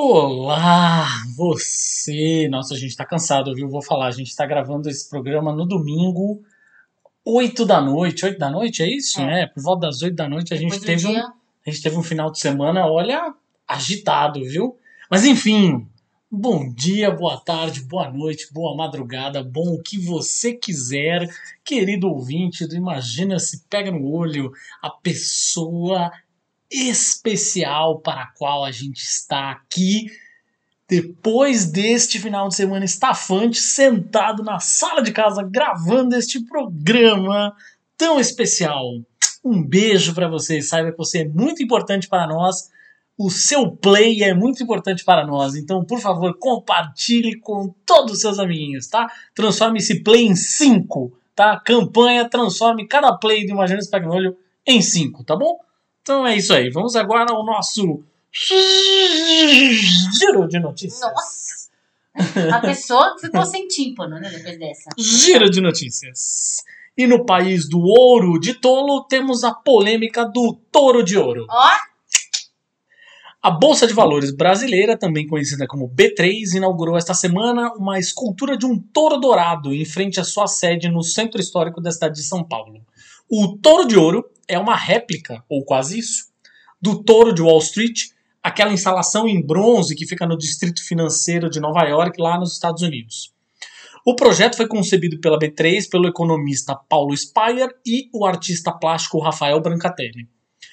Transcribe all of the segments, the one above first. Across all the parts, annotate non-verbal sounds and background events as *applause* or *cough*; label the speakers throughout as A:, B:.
A: Olá, você! Nossa, a gente tá cansado, viu? Vou falar, a gente tá gravando esse programa no domingo, 8 da noite. 8 da noite, é isso?
B: É.
A: É, por volta das 8 da noite a gente,
B: Depois
A: teve um,
B: dia.
A: a gente teve um final de semana, olha, agitado, viu? Mas enfim, bom dia, boa tarde, boa noite, boa madrugada, bom o que você quiser, querido ouvinte do Imagina se Pega no Olho, a pessoa especial para a qual a gente está aqui depois deste final de semana estafante, sentado na sala de casa gravando este programa tão especial. Um beijo para você, saiba que você é muito importante para nós. O seu play é muito importante para nós, então por favor compartilhe com todos os seus amiguinhos, tá? Transforme esse play em 5, tá? Campanha transforme cada play do Imagina se Pega no Olho em 5, tá bom? Então é isso aí. Vamos agora ao nosso giro de notícias.
B: Nossa! A pessoa ficou sem tímpano, né, depois dessa.
A: Giro de notícias. E no país do ouro de tolo temos a polêmica do touro de ouro.
B: Ó,
A: A Bolsa de Valores brasileira, também conhecida como B3, inaugurou esta semana uma escultura de um touro dourado em frente à sua sede no centro histórico da cidade de São Paulo. O touro de ouro é uma réplica, ou quase isso, do touro de Wall Street, aquela instalação em bronze que fica no distrito financeiro de Nova York, lá nos Estados Unidos. O projeto foi concebido pela B3 pelo economista Paulo Speyer e o artista plástico Rafael Brancatelli.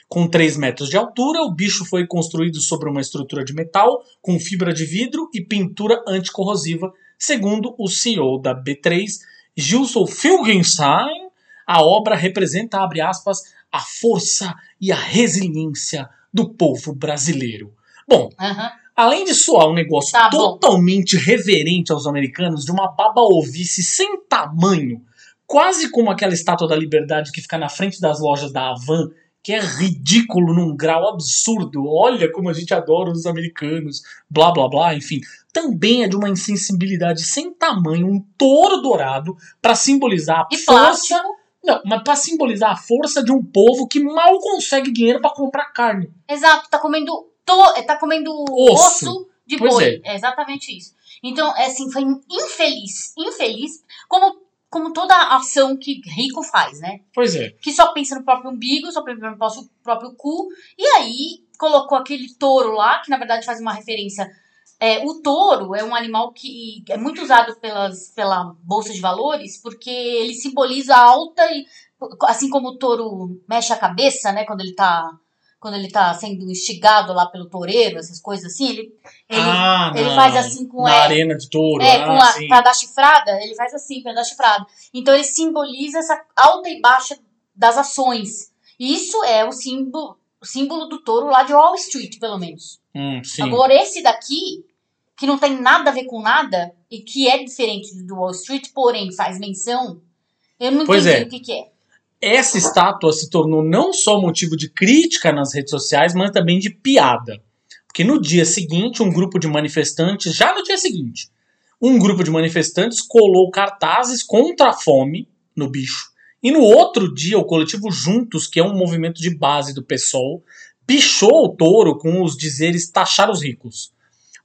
A: Com 3 metros de altura, o bicho foi construído sobre uma estrutura de metal com fibra de vidro e pintura anticorrosiva, segundo o CEO da B3, Gilson Filgenstein. A obra representa, aspas, a força e a resiliência do povo brasileiro. Bom,
B: aham.
A: além de soar um negócio
B: Tá
A: totalmente reverente aos americanos, de uma baba ovice sem tamanho, quase como aquela estátua da liberdade que fica na frente das lojas da Havan, que é ridículo num grau absurdo. Olha como a gente adora os americanos, blá blá blá, enfim. Também é de uma insensibilidade sem tamanho, um touro dourado para simbolizar a
B: E
A: força.
B: plástico.
A: Não, mas para simbolizar a força de um povo que mal consegue dinheiro para comprar carne.
B: Exato, tá comendo, to, tá comendo
A: Osso.
B: osso, de
A: Pois
B: boi. É. exatamente isso. Então, é assim, foi infeliz. Infeliz, como, como toda ação que rico faz, né?
A: Pois é.
B: que só pensa no próprio umbigo, só pensa no próprio, próprio cu, e aí colocou aquele touro lá, que na verdade faz uma referência. É, o touro é um animal que é muito usado pelas, pela Bolsa de Valores, porque ele simboliza a alta e. Assim como o touro mexe a cabeça, né? Quando ele tá. Quando ele tá sendo instigado lá pelo toureiro, essas coisas assim, ele, ele,
A: ah,
B: ele
A: na-
B: faz assim com
A: na
B: é,
A: arena de touro.
B: é,
A: ah,
B: com a,
A: sim.
B: pra dar chifrada, ele faz assim, pra dar chifrada. Então ele simboliza essa alta e baixa das ações. Isso é o símbolo, o símbolo do touro lá de Wall Street, pelo menos.
A: Hum.
B: Agora, esse daqui, que não tem nada a ver com nada, e que é diferente do Wall Street, porém faz menção, eu não
A: Pois
B: entendi
A: é.
B: o que, que é.
A: Essa estátua se tornou não só motivo de crítica nas redes sociais, mas também de piada. Porque no dia seguinte, um grupo de manifestantes, já no dia seguinte, um grupo de manifestantes colou cartazes contra a fome no bicho. E no outro dia, o coletivo Juntos, que é um movimento de base do PSOL, pichou o touro com os dizeres taxar os ricos.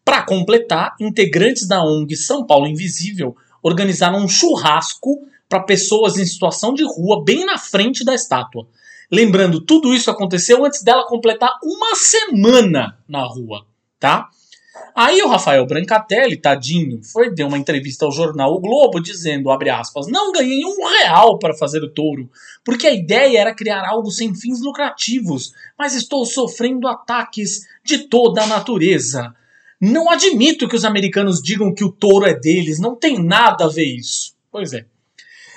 A: Para completar, integrantes da ONG São Paulo Invisível organizaram um churrasco para pessoas em situação de rua bem na frente da estátua. Lembrando, tudo isso aconteceu antes dela completar uma semana na rua, tá? Aí o Rafael Brancatelli, tadinho, foi deu uma entrevista ao jornal O Globo dizendo, abre aspas, não ganhei um real para fazer o touro, porque a ideia era criar algo sem fins lucrativos, mas estou sofrendo ataques de toda a natureza. Não admito que os americanos digam que o touro é deles, não tem nada a ver isso. Pois é.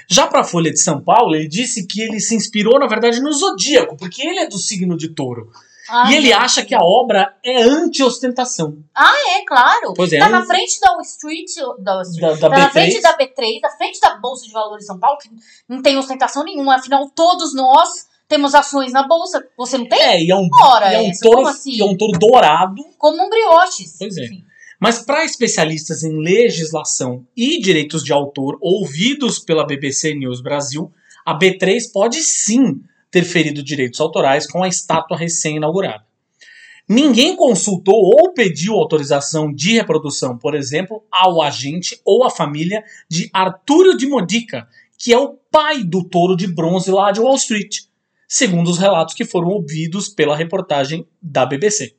A: Já para a Folha de São Paulo, ele disse que ele se inspirou, na verdade, no zodíaco, porque ele é do signo de touro.
B: Ai,
A: e ele acha que a obra é anti-ostentação.
B: É, claro.
A: Pois é,
B: tá na frente da Wall Street, da, Wall Street,
A: da, da
B: tá na
A: B3.
B: frente da B3, da frente da Bolsa de Valores de São Paulo, que não tem ostentação nenhuma. Afinal, todos nós temos ações na Bolsa. Você não tem?
A: É, e é um,
B: Ora,
A: e é um
B: essa,
A: touro,
B: assim?
A: é um touro dourado.
B: Como um brioches.
A: Pois é.
B: Enfim.
A: Mas para especialistas em legislação e direitos de autor ouvidos pela BBC News Brasil, a B3 pode sim ter ferido direitos autorais com a estátua recém-inaugurada. Ninguém consultou ou pediu autorização de reprodução, por exemplo, ao agente ou à família de Arturo de Modica, que é o pai do touro de bronze lá de Wall Street, segundo os relatos que foram ouvidos pela reportagem da BBC.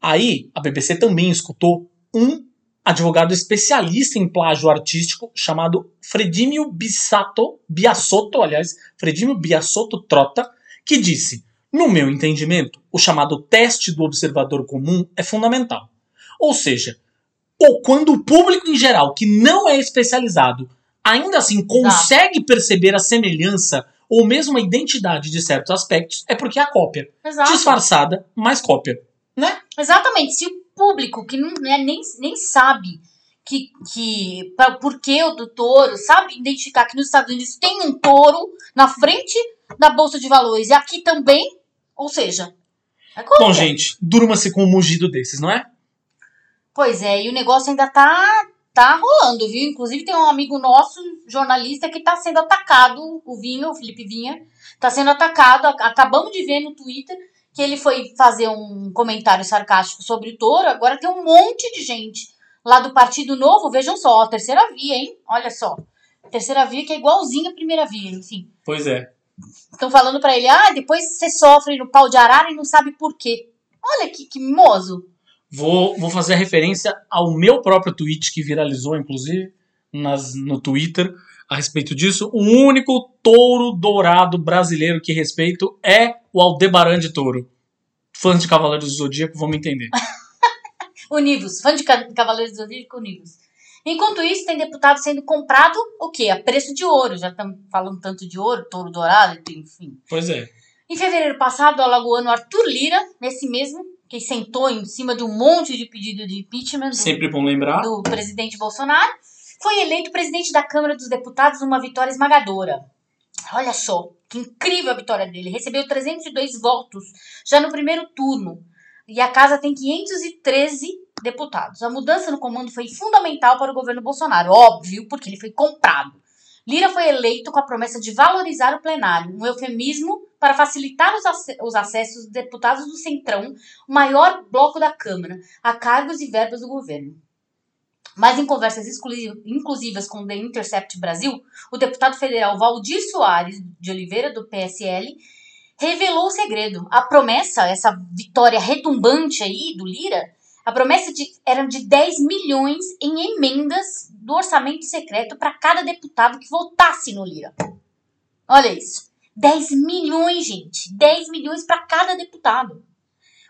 A: Aí, a BBC também escutou um advogado especialista em plágio artístico chamado Fredimio Bissato, Biasotto, aliás, Fredimio Biasotto Trota, que disse: "No meu entendimento, o chamado teste do observador comum é fundamental. Ou seja, ou quando o público em geral, que não é especializado, ainda assim consegue perceber a semelhança ou mesmo a identidade de certos aspectos, é porque é a cópia.
B: Exato.
A: Disfarçada, mas cópia. Né?
B: Exatamente. Se público que não, né, nem, nem sabe que, que pra, por que o do touro, sabe identificar que nos Estados Unidos tem um touro na frente da Bolsa de Valores e aqui também, ou seja, é.
A: Bom, gente, durma-se com um mugido desses, não é?
B: Pois é, e o negócio ainda tá, tá rolando, viu? Inclusive tem um amigo nosso, jornalista, que tá sendo atacado, o Vinha, o Felipe Vinha, tá sendo atacado. Acabamos de ver no Twitter que ele foi fazer um comentário sarcástico sobre o touro. Agora tem um monte de gente lá do Partido Novo. Vejam só, a terceira via, hein? Olha só. Terceira via que é igualzinha à primeira via, enfim.
A: Pois é.
B: Estão falando pra ele, ah, depois você sofre no pau de arara e não sabe por quê. Olha que, que mimoso.
A: Vou, vou fazer a referência ao meu próprio tweet, que viralizou, inclusive, nas, no Twitter, a respeito disso. O único touro dourado brasileiro que respeito é o Aldebaran de Touro. Fãs de Cavaleiros do Zodíaco vão me entender. *laughs*
B: Univos, fã de Ca- Cavaleiros do Zodíaco Univos. Enquanto isso, tem deputado sendo comprado o quê? A preço de ouro. Já estamos falando tanto de ouro, touro dourado, enfim.
A: Pois é.
B: Em fevereiro passado, o alagoano Arthur Lira, nesse mesmo, que sentou em cima de um monte de pedido de impeachment do,
A: Sempre bom lembrar.
B: do presidente Bolsonaro, foi eleito presidente da Câmara dos Deputados numa vitória esmagadora. Olha só, que incrível a vitória dele. Recebeu 302 votos já no primeiro turno. E a casa tem 513 deputados. A mudança no comando foi fundamental para o governo Bolsonaro, óbvio, porque ele foi comprado. Lira foi eleito com a promessa de valorizar o plenário, um eufemismo para facilitar os, ac- os acessos dos deputados do Centrão, o maior bloco da Câmara, a cargos e verbas do governo. Mas em conversas inclusivas com o The Intercept Brasil, o deputado federal Valdir Soares de Oliveira, do PSL, revelou o segredo. A promessa, essa vitória retumbante aí do Lira, a promessa de, era de 10 milhões em emendas do orçamento secreto para cada deputado que votasse no Lira. Olha isso. 10 milhões, gente. 10 milhões para cada deputado.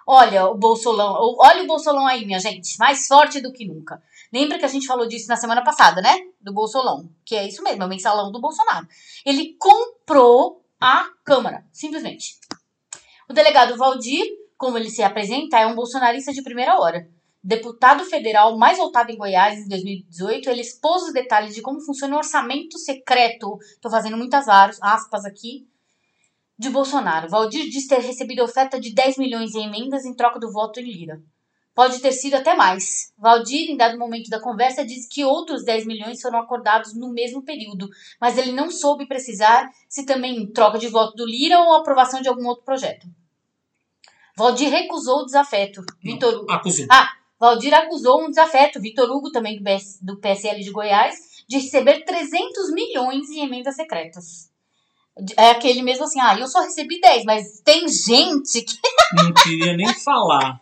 B: Olha o Bolsolão, olha o Bolsolão aí, minha gente, mais forte do que nunca. Lembra que a gente falou disso na semana passada, né? Do Bolsolão, que é isso mesmo, é o mensalão do Bolsonaro. Ele comprou a Câmara, simplesmente. O delegado Valdir, como ele se apresenta, é um bolsonarista de primeira hora. Deputado federal mais votado em Goiás em 2018, ele expôs os detalhes de como funciona o orçamento secreto. Tô fazendo muitas aspas aqui. De Bolsonaro. Valdir diz ter recebido oferta de 10 milhões em emendas em troca do voto em Lira. Pode ter sido até mais. Valdir, em dado momento da conversa, diz que outros 10 milhões foram acordados no mesmo período, mas ele não soube precisar se também em troca de voto do Lira ou aprovação de algum outro projeto. Valdir recusou o desafeto. Vitor
A: Acusou.
B: Valdir acusou um desafeto, Vitor Hugo, também do PSL de Goiás, de receber 300 milhões em emendas secretas. É aquele mesmo assim, ah, eu só recebi 10, mas tem gente que. *laughs*
A: Não queria nem falar.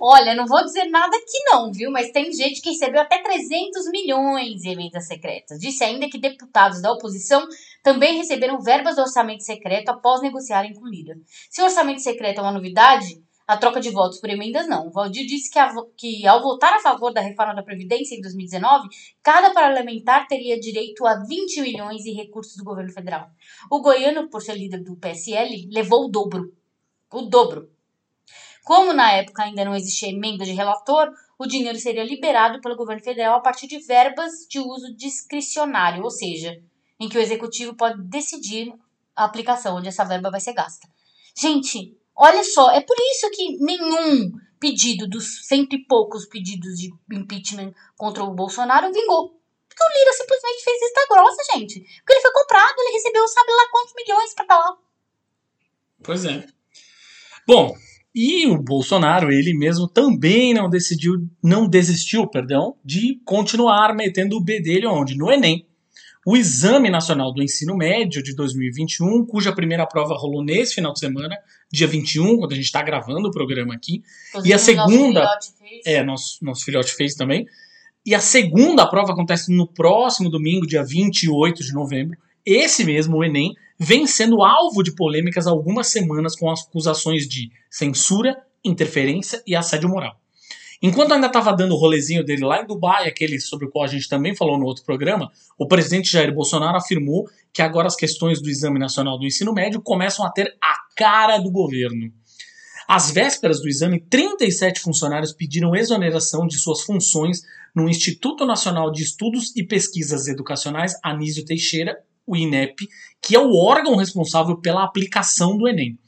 B: Olha, não vou dizer nada aqui não, viu? Mas tem gente que recebeu até 300 milhões em emendas secretas. Disse ainda que deputados da oposição também receberam verbas do orçamento secreto após negociarem com Lira. Se o orçamento secreto é uma novidade, a troca de votos por emendas não. O Valdir disse que, a que ao votar a favor da reforma da Previdência em 2019, cada parlamentar teria direito a 20 milhões em recursos do governo federal. O goiano, por ser líder do PSL, levou o dobro. O dobro. Como na época ainda não existia emenda de relator, o dinheiro seria liberado pelo governo federal a partir de verbas de uso discricionário, ou seja, em que o executivo pode decidir a aplicação onde essa verba vai ser gasta. Gente, olha só, é por isso que nenhum pedido dos cento e poucos pedidos de impeachment contra o Bolsonaro vingou. Porque o Lira simplesmente fez vista grossa, gente. Porque ele foi comprado, ele recebeu sabe lá quantos milhões pra estar lá.
A: Pois é. Bom, e o Bolsonaro, ele mesmo também não decidiu, não desistiu, perdão, de continuar metendo o B dele onde? No Enem. O Exame Nacional do Ensino Médio de 2021, cuja primeira prova rolou nesse final de semana, dia 21, quando a gente está gravando o programa aqui.
B: Inclusive,
A: E a
B: nosso
A: segunda-
B: filhote fez.
A: É, nosso, nosso filhote fez também. E a segunda prova acontece no próximo domingo, dia 28 de novembro. Esse mesmo, o Enem, vem sendo alvo de polêmicas há algumas semanas com acusações de censura, interferência e assédio moral. Enquanto ainda estava dando o rolezinho dele lá em Dubai, aquele sobre o qual a gente também falou no outro programa, o presidente Jair Bolsonaro afirmou que agora as questões do Exame Nacional do Ensino Médio começam a ter a cara do governo. Às vésperas do exame, 37 funcionários pediram exoneração de suas funções no Instituto Nacional de Estudos e Pesquisas Educacionais Anísio Teixeira, o INEP, que é o órgão responsável pela aplicação do Enem.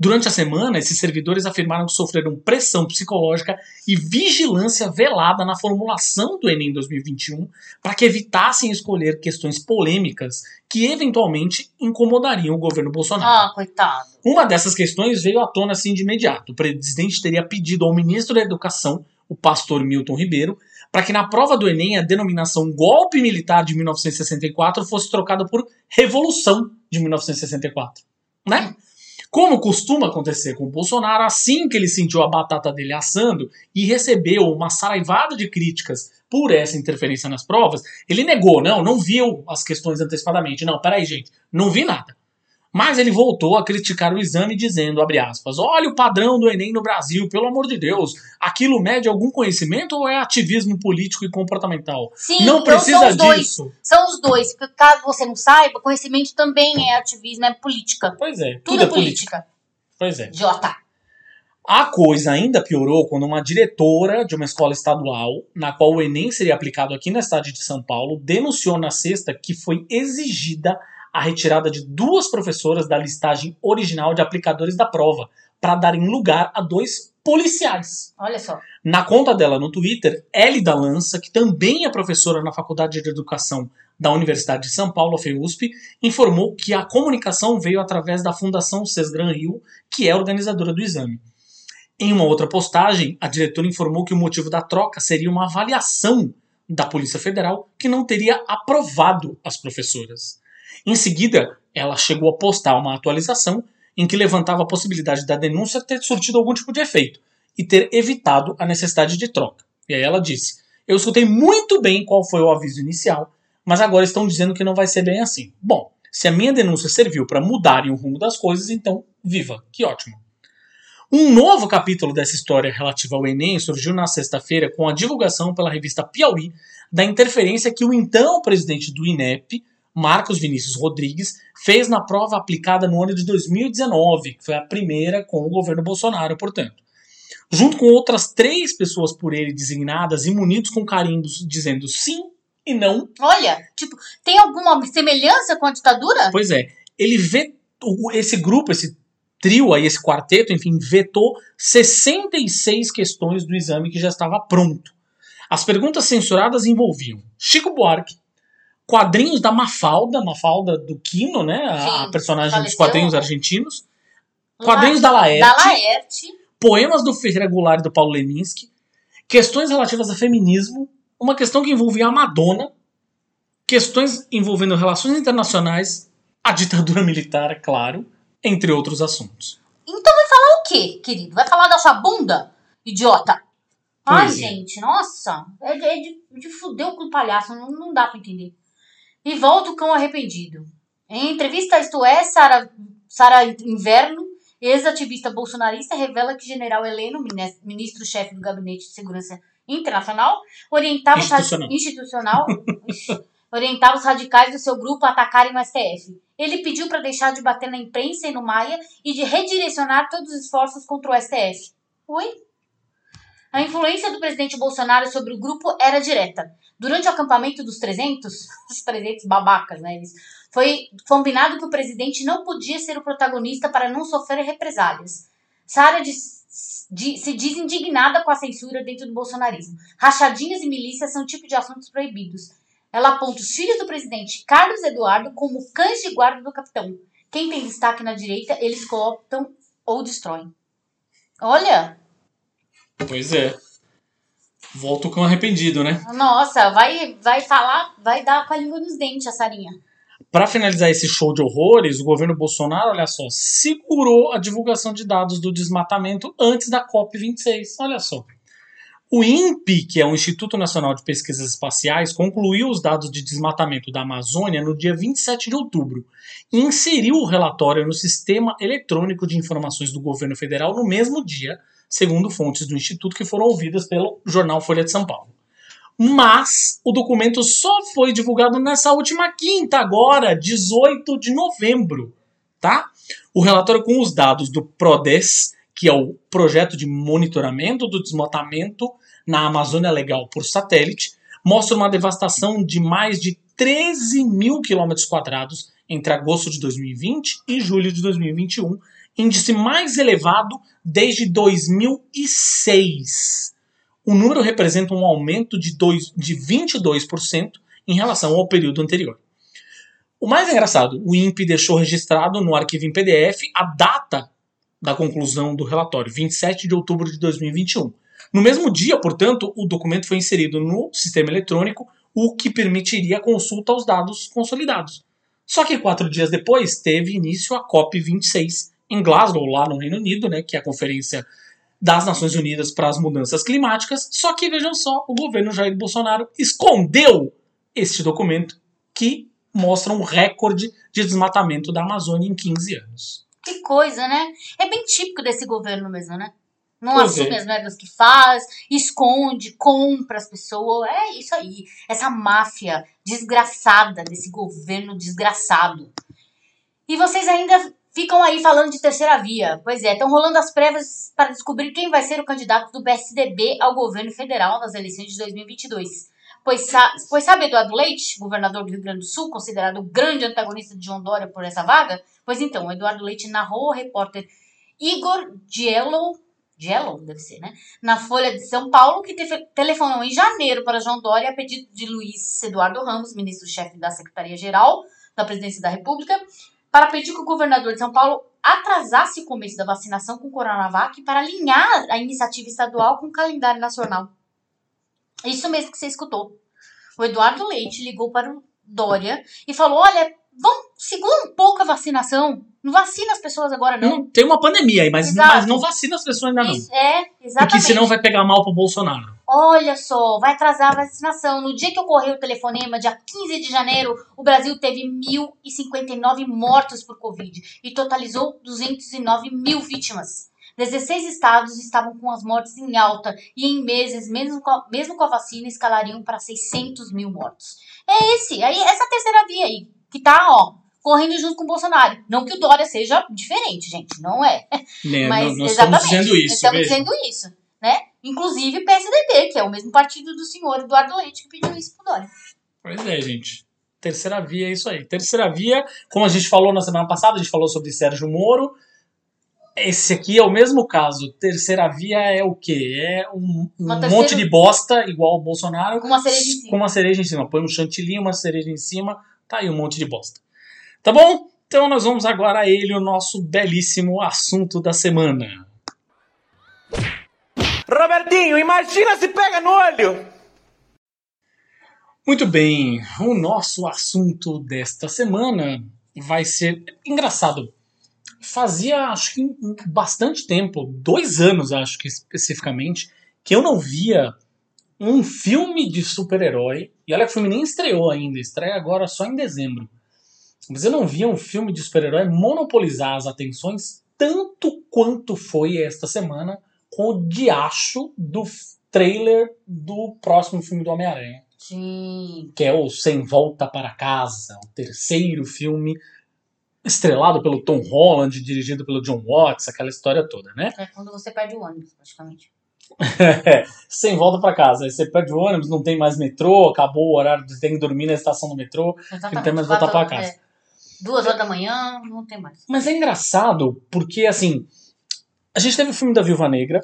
A: Durante a semana, esses servidores afirmaram que sofreram pressão psicológica e vigilância velada na formulação do Enem 2021 para que evitassem escolher questões polêmicas que eventualmente incomodariam o governo Bolsonaro.
B: Ah, coitado.
A: Uma dessas questões veio à tona assim de imediato. O presidente teria pedido ao ministro da Educação, o pastor Milton Ribeiro, para que na prova do Enem a denominação golpe militar de 1964 fosse trocada por revolução de 1964. Né? Como costuma acontecer com o Bolsonaro, assim que ele sentiu a batata dele assando e recebeu uma saraivada de críticas por essa interferência nas provas, ele negou, não, não viu as questões antecipadamente. Não, peraí, gente, não vi nada. Mas ele voltou a criticar o exame dizendo, abre aspas, olha o padrão do Enem no Brasil, pelo amor de Deus, aquilo mede algum conhecimento ou é ativismo político e comportamental?
B: Sim,
A: não
B: então
A: precisa
B: são os dois.
A: disso.
B: São os dois. Porque caso você não saiba, conhecimento também é ativismo, é política.
A: Pois é,
B: Tudo, é política.
A: Pois é.
B: Jota.
A: A coisa ainda piorou quando uma diretora de uma escola estadual, na qual o Enem seria aplicado aqui na cidade de São Paulo, denunciou na sexta que foi exigida a retirada de duas professoras da listagem original de aplicadores da prova, para darem lugar a dois policiais.
B: Olha só.
A: Na conta dela no Twitter, Elida Lança, que também é professora na Faculdade de Educação da Universidade de São Paulo, a FEUSP, informou que a comunicação veio através da Fundação Cesgran Rio, que é organizadora do exame. Em uma outra postagem, a diretora informou que o motivo da troca seria uma avaliação da Polícia Federal que não teria aprovado as professoras. Em seguida, ela chegou a postar uma atualização em que levantava a possibilidade da denúncia ter surtido algum tipo de efeito e ter evitado a necessidade de troca. E aí ela disse: Eu escutei muito bem qual foi o aviso inicial, mas agora estão dizendo que não vai ser bem assim. Bom, se a minha denúncia serviu para mudarem o rumo das coisas, então viva, que ótimo. Um novo capítulo dessa história relativa ao Enem surgiu na sexta-feira com a divulgação pela revista Piauí da interferência que o então presidente do INEP, Marcos Vinícius Rodrigues, fez na prova aplicada no ano de 2019, que foi a primeira com o governo Bolsonaro, portanto. Junto com outras três pessoas por ele designadas e munidos com carimbos dizendo sim e não,
B: Olha, tipo, tem alguma semelhança com a ditadura?
A: Pois é, ele vetou, esse grupo, esse trio aí, esse quarteto, enfim, vetou 66 questões do exame que já estava pronto. As perguntas censuradas envolviam Chico Buarque, quadrinhos da Mafalda, Mafalda do Quino, né, a,
B: Sim,
A: personagem dos
B: faleceu.
A: quadrinhos argentinos, quadrinhos da
B: La-
A: Laerte,
B: Da Laerte.
A: poemas do Ferreira Goulart e do Paulo Leminski, questões relativas a feminismo, uma questão que envolvia a Madonna, questões envolvendo relações internacionais, a ditadura militar, claro, entre outros assuntos.
B: Então vai falar o quê, querido? Vai falar da sua bunda, idiota? Ai,
A: é.
B: gente, nossa. É de, é de, de fuder o cu do palhaço, não, não dá pra entender. E volta o cão arrependido. Em entrevista a Isto É, Sara, Sara Inverno, ex-ativista bolsonarista, revela que general Heleno, ministro-chefe do Gabinete de Segurança Internacional, orientava
A: Institucional.
B: institucional orientava os radicais do seu grupo a atacarem o STF. Ele pediu para deixar de bater na imprensa e no Maia e de redirecionar todos os esforços contra o STF. Oi? A influência do presidente Bolsonaro sobre o grupo era direta. Durante o acampamento dos 300, os 300 babacas, né? Eles, foi combinado que o presidente não podia ser o protagonista para não sofrer represálias. Sara se diz indignada com a censura dentro do bolsonarismo. Rachadinhas e milícias são tipo de assuntos proibidos. Ela aponta os filhos do presidente Carlos Eduardo como cães de guarda do capitão. Quem tem destaque na direita, eles cooptam ou destroem. Olha!
A: Pois é. Volto com arrependido, né?
B: Nossa, vai, vai falar, vai dar com a língua nos dentes a Sarinha.
A: Para finalizar esse show de horrores, o governo Bolsonaro, olha só, segurou a divulgação de dados do desmatamento antes da COP26. Olha só. O INPE, que é o Instituto Nacional de Pesquisas Espaciais, concluiu os dados de desmatamento da Amazônia no dia 27 de outubro e inseriu o relatório no Sistema Eletrônico de Informações do Governo Federal no mesmo dia, segundo fontes do Instituto que foram ouvidas pelo jornal Folha de São Paulo. Mas o documento só foi divulgado nessa última quinta, agora, 18 de novembro, tá? O relatório com os dados do PRODES, que é o projeto de monitoramento do desmatamento na Amazônia Legal por satélite, mostra uma devastação de mais de 13 mil quilômetros quadrados entre agosto de 2020 e julho de 2021, índice mais elevado desde 2006 o número representa um aumento de, dois, de 22% em relação ao período anterior. O mais engraçado, o INPE deixou registrado no arquivo em PDF a data da conclusão do relatório, 27 de outubro de 2021. No mesmo dia, portanto, o documento foi inserido no sistema eletrônico, o que permitiria a consulta aos dados consolidados. Só que quatro dias depois teve início a COP26 em Glasgow, lá no Reino Unido, né, que é a conferência das Nações Unidas para as Mudanças Climáticas, só que vejam só, o governo Jair Bolsonaro escondeu este documento que mostra um recorde de desmatamento da Amazônia em 15 anos.
B: Que coisa, né? É bem típico desse governo mesmo, né? Não pois assume é. as merdas que faz, esconde, compra as pessoas. É isso aí. Essa máfia desgraçada desse governo desgraçado. E vocês ainda ficam aí falando de terceira via. Pois é, estão rolando as prévias para descobrir quem vai ser o candidato do PSDB ao governo federal nas eleições de 2022. Pois, pois sabe Eduardo Leite, governador do Rio Grande do Sul, considerado o grande antagonista de João Dória por essa vaga? Pois então, Eduardo Leite narrou ao repórter Igor Giello, Giello, deve ser, né? Na Folha de São Paulo, que telefonou em janeiro para João Dória a pedido de Luiz Eduardo Ramos, ministro-chefe da Secretaria-Geral da Presidência da República, para pedir que o governador de São Paulo atrasasse o começo da vacinação com Coronavac para alinhar a iniciativa estadual com o calendário nacional. Isso mesmo que você escutou. O Eduardo Leite ligou para o Dória e falou: olha, vamos segura um pouco a vacinação. Não vacina as pessoas agora, não.
A: tem uma pandemia aí, mas, mas não vacina as pessoas ainda não.
B: Isso, é, exatamente.
A: Porque senão vai pegar mal pro Bolsonaro.
B: Olha só, vai atrasar a vacinação. No dia que ocorreu o telefonema, dia 15 de janeiro, o Brasil teve 1.059 mortos por Covid e totalizou 209 mil vítimas. 16 estados estavam com as mortes em alta e em meses, mesmo com a, mesmo com a vacina, escalariam para 600 mil mortos. É esse, aí essa terceira via aí, que tá, ó, correndo junto com o Bolsonaro. Não que o Dória seja diferente, gente, não é.
A: Né, Mas nós estamos dizendo isso.
B: Estamos dizendo isso, né? Inclusive PSDB, que é o mesmo partido do senhor Eduardo Leite que pediu isso pro Dória.
A: Pois é, gente. Terceira via é isso aí. Terceira via, como a gente falou na semana passada, a gente falou sobre Sérgio Moro. Esse aqui é o mesmo caso. Terceira via é o quê? É um, um terceira... monte de bosta, igual o Bolsonaro.
B: Com uma cereja em cima.
A: Com uma cereja em cima. Põe um chantilly, uma cereja em cima, tá aí um monte de bosta. Tá bom? Então nós vamos agora a ele, o nosso belíssimo assunto da semana.
C: Robertinho, imagina se pega no olho!
A: Muito bem, o nosso assunto desta semana vai ser engraçado. Fazia, acho que bastante tempo, dois anos, acho que especificamente, que eu não via um filme de super-herói. E olha que o filme nem estreou ainda, estreia agora só em dezembro. Mas eu não via um filme de super-herói monopolizar as atenções tanto quanto foi esta semana com o diacho do trailer do próximo filme do
B: Sim.
A: Que é o Sem Volta para Casa, o terceiro filme estrelado pelo Tom Holland, dirigido pelo John Watts, aquela história toda, né?
B: É quando você perde o ônibus, praticamente. *laughs*
A: Sem volta pra casa. Aí você perde o ônibus, não tem mais metrô, acabou o horário, tem que dormir na estação do metrô.
B: Exatamente.
A: Não tem mais voltar pra casa.
B: é, duas horas da manhã, não tem mais.
A: Mas é engraçado porque, assim, a gente teve o filme da Viúva Negra,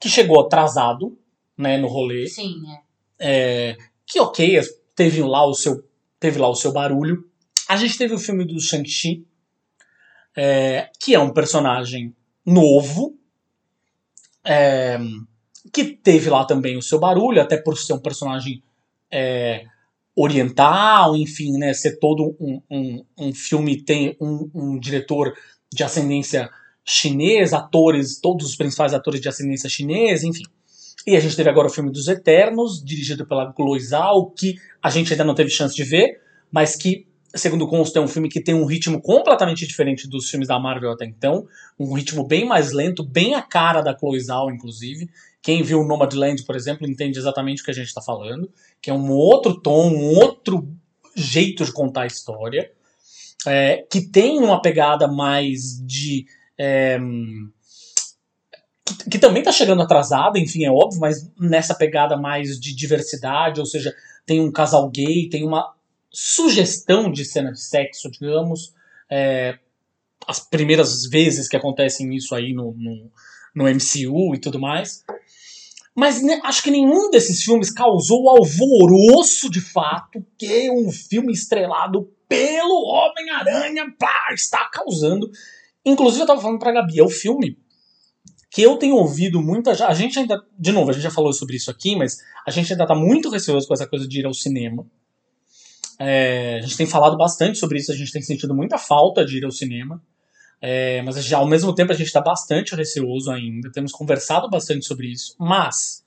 A: que chegou atrasado, né, no rolê.
B: Sim, é.
A: É, que ok, teve lá o seu, teve lá o seu barulho. A gente teve o filme do Shang-Chi, é, que é um personagem novo, é, que teve lá também o seu barulho, até por ser um personagem é, oriental, enfim, né, ser todo um, um, um filme tem um, um diretor de ascendência chinesa, atores, todos os principais atores de ascendência chinesa, enfim. E a gente teve agora o filme dos Eternos, dirigido pela Chloe Zhao, que a gente ainda não teve chance de ver, mas que, segundo consta, é um filme que tem um ritmo completamente diferente dos filmes da Marvel até então, um ritmo bem mais lento, bem a cara da Chloe Zhao, inclusive. Quem viu Nomadland, por exemplo, entende exatamente o que a gente está falando, que é um outro tom, um outro jeito de contar a história, é, que tem uma pegada mais de... é, que, que também tá chegando atrasada, enfim, é óbvio, mas nessa pegada mais de diversidade, ou seja, tem um casal gay, tem uma sugestão de cena de sexo, digamos, é, as primeiras vezes que acontecem isso aí no, no, no MCU e tudo mais. Mas né, acho que nenhum desses filmes causou o alvoroço de fato que um filme estrelado pelo Homem-Aranha está causando. Inclusive, eu tava falando pra Gabi, é o filme que eu tenho ouvido muita. A gente ainda. De novo, a gente já falou sobre isso aqui, mas a gente ainda tá muito receoso com essa coisa de ir ao cinema. É, a gente tem falado bastante sobre isso, a gente tem sentido muita falta de ir ao cinema. É, mas já, ao mesmo tempo a gente está bastante receoso ainda, temos conversado bastante sobre isso. Mas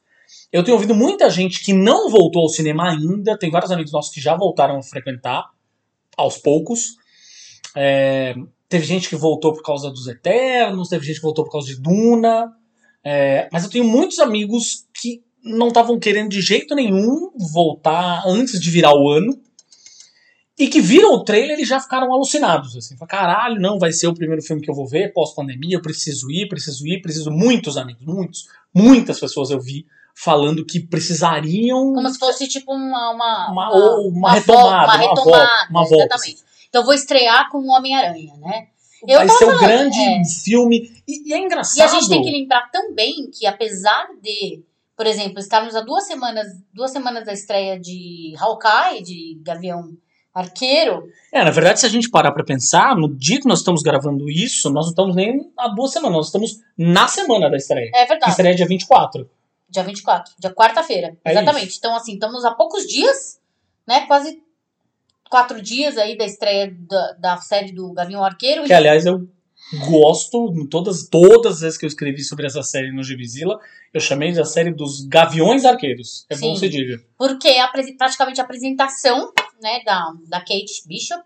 A: eu tenho ouvido muita gente que não voltou ao cinema ainda, tem vários amigos nossos que já voltaram a frequentar, aos poucos. É, teve gente que voltou por causa dos Eternos, teve gente que voltou por causa de Duna. é, mas eu tenho muitos amigos que não estavam querendo de jeito nenhum voltar antes de virar o ano. E que viram o trailer e já ficaram alucinados. Assim, caralho, não, vai ser o primeiro filme que eu vou ver pós-pandemia, eu preciso ir, preciso ir, preciso. Muitos amigos, muitos, muitas pessoas eu vi falando que precisariam.
B: Como se fosse tipo uma. Uma,
A: Uma- uma
B: vo-
A: retomada,
B: Uma
A: uma
B: retomada,
A: volta, uma volta,
B: exatamente. Então vou estrear com o Homem-Aranha, né? Eu
A: vai
B: tava
A: ser o grande
B: é.
A: filme. E, e é engraçado.
B: E a gente tem que lembrar também que apesar de, por exemplo, estarmos a duas semanas, duas semanas da estreia de Hawkeye, de Gavião Arqueiro,
A: É, na verdade, se a gente parar pra pensar, no dia que nós estamos gravando isso, nós não estamos nem há duas semanas, nós estamos na semana da estreia.
B: é
A: Que
B: verdade,
A: estreia dia 24.
B: dia 24, dia quarta-feira,
A: É
B: exatamente. Então assim, estamos a poucos dias, né, quase quatro dias aí da estreia da, da série do Gavião Arqueiro.
A: Que, aliás, eu gosto, todas, todas as vezes que eu escrevi sobre essa série no Gibizilla, eu chamei de a série dos Gaviões Arqueiros. É bom
B: Sim.
A: se diga.
B: Porque é apre- praticamente a apresentação né, da, da Kate Bishop,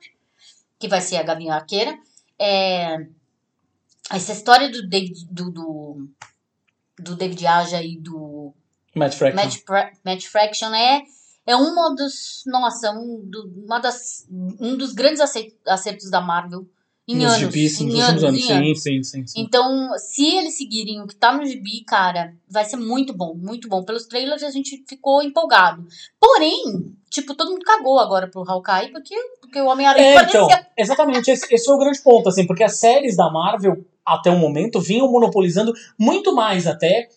B: que vai ser a Gavinha Arqueira. É, essa história do David, do, do, do David Aja e do
A: Matt Fraction.
B: Matt, Matt Fraction é, é uma dos, nossa, um, do, uma das, um dos grandes acertos da Marvel em
A: Nos
B: anos.
A: gibis,
B: em
A: nos últimos anos.
B: em
A: Sim, sim, sim, sim.
B: então, se eles seguirem o que tá no gibi, cara, vai ser muito bom, muito bom. Pelos trailers a gente ficou empolgado. Porém, tipo, todo mundo cagou agora pro Hawkeye, porque, porque o Homem-Aranha
A: É,
B: parecia...
A: então, exatamente, esse, esse é o grande ponto, assim, porque as séries da Marvel, até o momento, vinham monopolizando muito mais até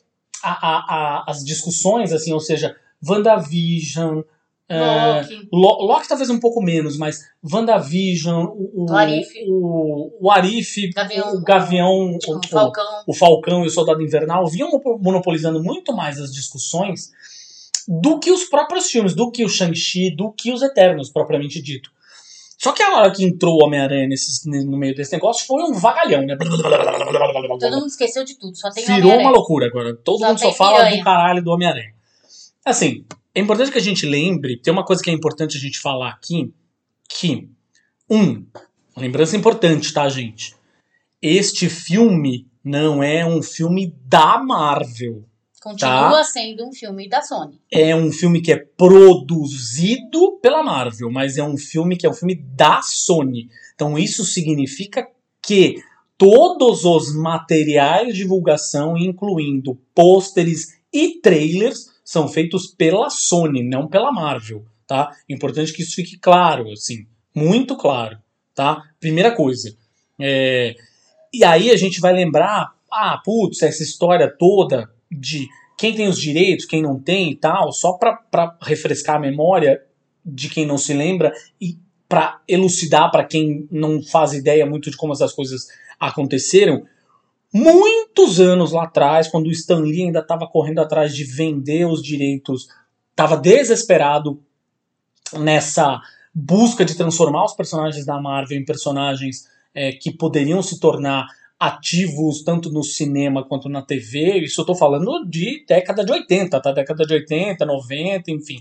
A: a, a, a- as discussões, assim, ou seja, WandaVision, é,
B: Loki.
A: Lo- Loki talvez um pouco menos, mas WandaVision, o, o,
B: O Arif.
A: o, o Arif,
B: Gavião.
A: o Gavião, o,
B: O
A: o-
B: Falcão.
A: o Falcão e o Soldado Invernal vinham mono- monopolizando muito mais as discussões do que os próprios filmes, do que o Shang-Chi, do que os Eternos, propriamente dito. Só que a hora que entrou o Homem-Aranha no meio desse negócio foi um vagalhão, né?
B: Todo mundo esqueceu de tudo, só tem
A: Virou uma loucura agora. Todo
B: Só
A: mundo só fala
B: piranha.
A: do caralho do Homem-Aranha. Assim, é importante que a gente lembre, tem uma coisa que é importante a gente falar aqui, que, um, lembrança importante, tá, gente? Este filme não é um filme da Marvel.
B: Continua
A: Tá.
B: sendo um filme da Sony.
A: É um filme que é produzido pela Marvel, mas é um filme que é um filme da Sony. Então isso significa que todos os materiais de divulgação, incluindo pôsteres e trailers, são feitos pela Sony, não pela Marvel, tá? Importante que isso fique claro, assim, muito claro, tá? Primeira coisa. É, E aí a gente vai lembrar, ah, putz, essa história toda de quem tem os direitos, quem não tem e tal, só pra refrescar a memória de quem não se lembra e pra elucidar pra quem não faz ideia muito de como essas coisas aconteceram. Muitos anos lá atrás, quando o Stan Lee ainda estava correndo atrás de vender os direitos, estava desesperado nessa busca de transformar os personagens da Marvel em personagens é, que poderiam se tornar ativos tanto no cinema quanto na TV. Isso eu tô falando de década de 80, tá? Década de 80, 90, enfim.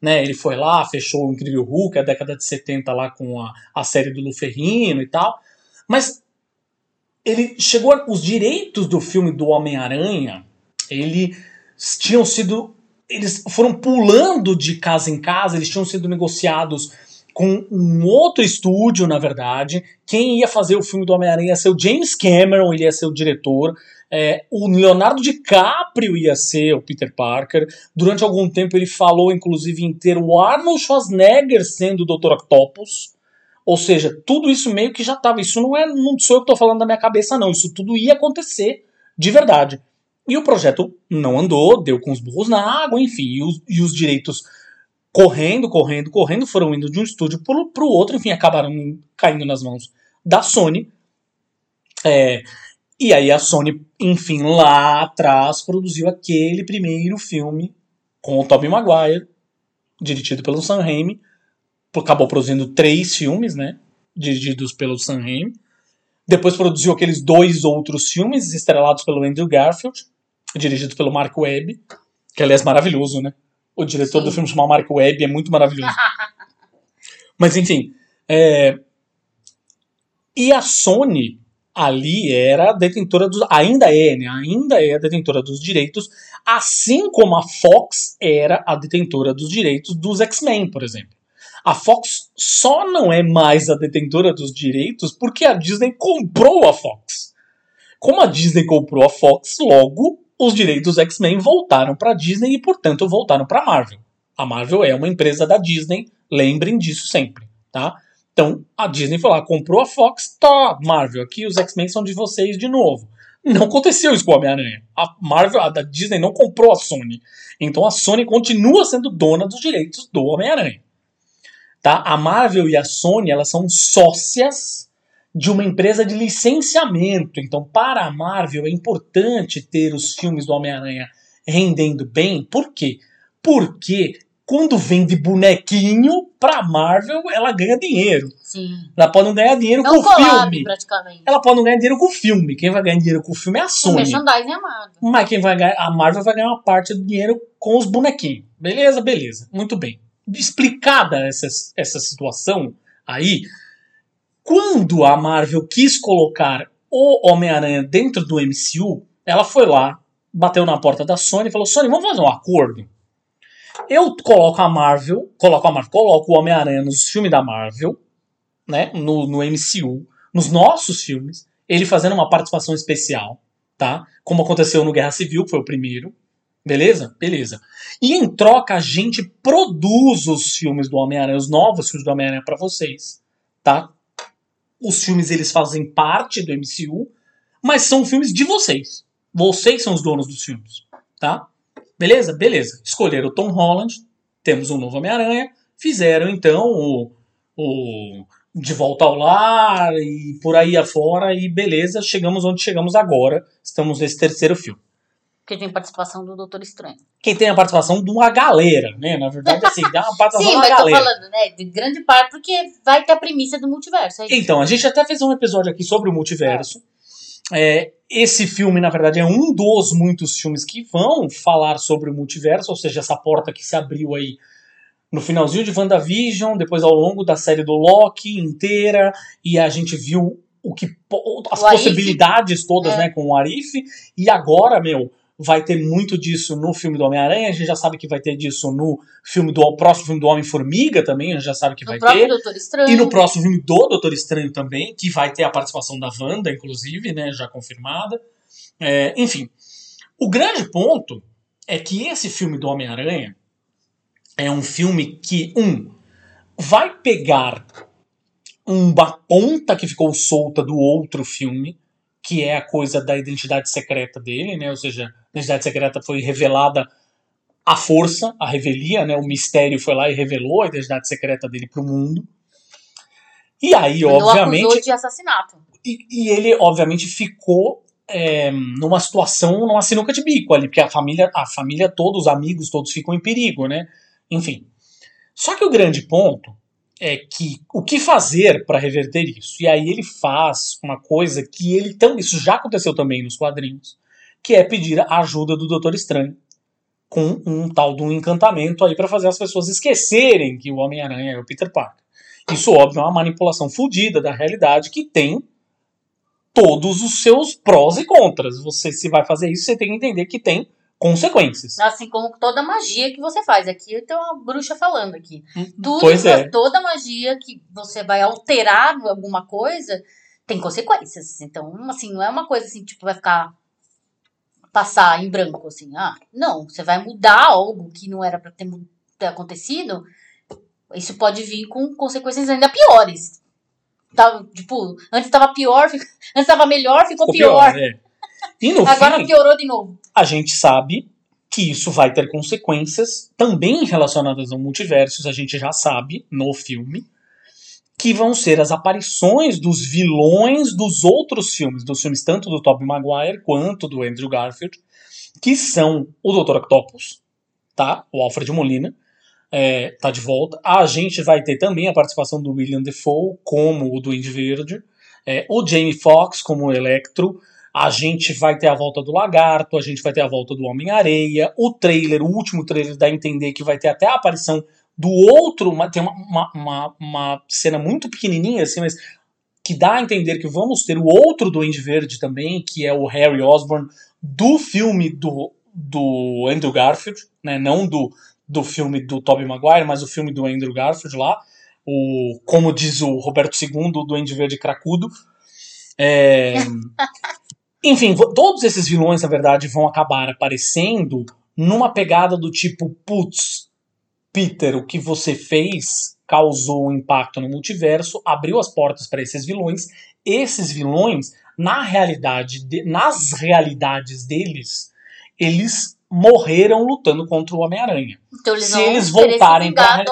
A: Né, ele foi lá, fechou o Incrível Hulk, a década de 70 lá com a, a série do Lu Ferrino e tal. Mas ele chegou a, os direitos do filme do Homem-Aranha, eles tinham sido eles foram pulando de casa em casa, eles tinham sido negociados com um outro estúdio, na verdade. Quem ia fazer o filme do Homem-Aranha ia ser o James Cameron, ele ia ser o diretor. É, o Leonardo DiCaprio ia ser o Peter Parker. Durante algum tempo ele falou, inclusive, em ter o Arnold Schwarzenegger sendo o Dr. Octopus. Ou seja, tudo isso meio que já estava. Isso não é, não sou eu que estou falando da minha cabeça, não. Isso tudo ia acontecer de verdade. E o projeto não andou, deu com os burros na água, enfim, e os, e os direitos correndo, correndo, correndo, foram indo de um estúdio para o outro, enfim, acabaram caindo nas mãos da Sony. É, e aí a Sony, enfim, lá atrás produziu aquele primeiro filme com o Tobey Maguire, dirigido pelo Sam Raimi, acabou produzindo três filmes, né, dirigidos pelo Sam Raimi. Depois produziu aqueles dois outros filmes estrelados pelo Andrew Garfield, dirigidos pelo Mark Webb, que aliás é maravilhoso, né? O diretor
B: Sim.
A: do filme chamado Mark Webb é muito maravilhoso. *laughs* Mas enfim, é... e a Sony ali era a detentora dos, ainda é, né? Ainda é a detentora dos direitos, assim como a Fox era a detentora dos direitos dos X-Men, por exemplo. A Fox só não é mais a detentora dos direitos porque a Disney comprou a Fox. Como a Disney comprou a Fox, logo os direitos X-Men voltaram para a Disney e, portanto, voltaram para a Marvel. A Marvel é uma empresa da Disney, lembrem disso sempre, tá? Então, a Disney foi lá, comprou a Fox, tá, Marvel, aqui os X-Men são de vocês de novo. Não aconteceu isso com o Homem-Aranha. A Marvel, a da Disney não comprou a Sony. Então a Sony continua sendo dona dos direitos do Homem-Aranha. Tá? A Marvel e a Sony, elas são sócias de uma empresa de licenciamento. Então, para a Marvel é importante ter os filmes do Homem-Aranha rendendo bem. Por quê? Porque quando vende bonequinho pra Marvel, ela ganha dinheiro.
B: Sim.
A: Ela pode não ganhar dinheiro
B: É
A: com o filme.
B: praticamente.
A: Ela pode não ganhar dinheiro com o filme. Quem vai ganhar dinheiro com o filme é a
B: O
A: Sony.
B: merchandising é amado.
A: Mas quem vai ganhar, a Marvel vai ganhar uma parte do dinheiro com os bonequinhos. Beleza, beleza. Muito bem. Explicada essa, essa situação aí, quando a Marvel quis colocar o Homem-Aranha dentro do MCU, ela foi lá, bateu na porta da Sony e falou: Sony, vamos fazer um acordo. Eu coloco a Marvel, coloco a Marvel, coloco o Homem-Aranha nos filmes da Marvel, né, no, no MCU, nos nossos filmes, ele fazendo uma participação especial, tá? Como aconteceu no Guerra Civil, que foi o primeiro. Beleza? Beleza. E em troca, a gente produz os filmes do Homem-Aranha, os novos filmes do Homem-Aranha pra vocês, tá? Os filmes eles fazem parte do MCU, mas são filmes de vocês. Vocês são os donos dos filmes, tá? Beleza? Beleza. Escolheram o Tom Holland, temos um novo Homem-Aranha, fizeram então o, o De Volta ao Lar e por aí afora, e beleza, chegamos onde chegamos agora. Estamos nesse terceiro filme.
B: Porque tem participação do Doutor Estranho.
A: Quem tem a participação de uma galera, né? Na verdade, *laughs* assim, dá uma participação
B: Sim,
A: de uma
B: mas tô
A: galera.
B: falando, né, de grande parte, porque vai ter a premissa do multiverso. é.
A: Então, a gente até fez um episódio aqui sobre o multiverso. É, esse filme, na verdade, é um dos muitos filmes que vão falar sobre o multiverso, ou seja, essa porta que se abriu aí no finalzinho de WandaVision, depois ao longo da série do Loki inteira, e a gente viu o que as
B: O Arif.
A: possibilidades todas,
B: É.
A: né, com o Arif, e agora, meu, vai ter muito disso no filme do Homem-Aranha, a gente já sabe que vai ter disso no filme do próximo filme do Homem-Formiga também, a gente já sabe que
B: No
A: vai ter.
B: Doutor Estranho.
A: E no próximo filme do Doutor Estranho também, que vai ter a participação da Wanda, inclusive, né, já confirmada. É, enfim, o grande ponto é que esse filme do Homem-Aranha é um filme que, um, vai pegar uma ponta que ficou solta do outro filme, que é a coisa da identidade secreta dele, né? Ou seja, a identidade secreta foi revelada à força, a revelia, né? O mistério foi lá e revelou a identidade secreta dele pro mundo. E aí,
B: Quando
A: obviamente,
B: de assassinato.
A: e, e ele, obviamente, ficou é, numa situação, numa sinuca de bico ali, porque a família, a família toda, os amigos todos ficam em perigo, né? Enfim. Só que o grande ponto é que o que fazer para reverter isso? E aí ele faz uma coisa que ele também, isso já aconteceu também nos quadrinhos, que é pedir a ajuda do Doutor Estranho com um tal de um encantamento aí para fazer as pessoas esquecerem que o Homem-Aranha é o Peter Parker. Isso, óbvio, é uma manipulação fodida da realidade que tem todos os seus prós e contras. Você, se vai fazer isso, você tem que entender que tem consequências.
B: Assim como toda magia que você faz. Aqui tem uma bruxa falando aqui. Tudo,
A: Pois é.
B: Toda magia que você vai alterar alguma coisa tem consequências. Então, assim, não é uma coisa assim, tipo, vai ficar passar em branco, assim. Ah, não, você vai mudar algo que não era pra ter, ter acontecido. Isso pode vir com consequências ainda piores. Tá, tipo, antes tava pior, *laughs* antes tava melhor, ficou,
A: Ficou
B: pior.
A: é. E no
B: Agora
A: fim,
B: piorou de novo.
A: a gente sabe que isso vai ter consequências também relacionadas ao multiversos, a gente já sabe no filme, que vão ser as aparições dos vilões dos outros filmes, dos filmes tanto do Tobey Maguire quanto do Andrew Garfield, que são o Dr. Octopus, tá? O Alfred Molina, é, tá de volta. A gente vai ter também a participação do William Defoe como o Duende Verde, é, o Jamie Foxx como o Electro, a gente vai ter a volta do Lagarto, a gente vai ter a volta do Homem-Areia, o trailer, o último trailer dá a entender que vai ter até a aparição do outro, uma- tem uma, uma, uma, uma cena muito pequenininha assim, mas que dá a entender que vamos ter o outro Duende Verde também, que é o Harry Osborn, do filme do, do Andrew Garfield, né, não do, do filme do Tobey Maguire, mas o filme do Andrew Garfield lá, o, como diz o Roberto II, o Duende Verde cracudo. É, *laughs* enfim, todos esses vilões, na verdade, vão acabar aparecendo numa pegada do tipo, putz, Peter, o que você fez causou um impacto no multiverso, abriu as portas para esses vilões. Esses vilões, na realidade, de- nas realidades deles, eles morreram lutando contra o Homem-Aranha.
B: Então eles
A: Se eles voltarem
B: Homem-Aranha.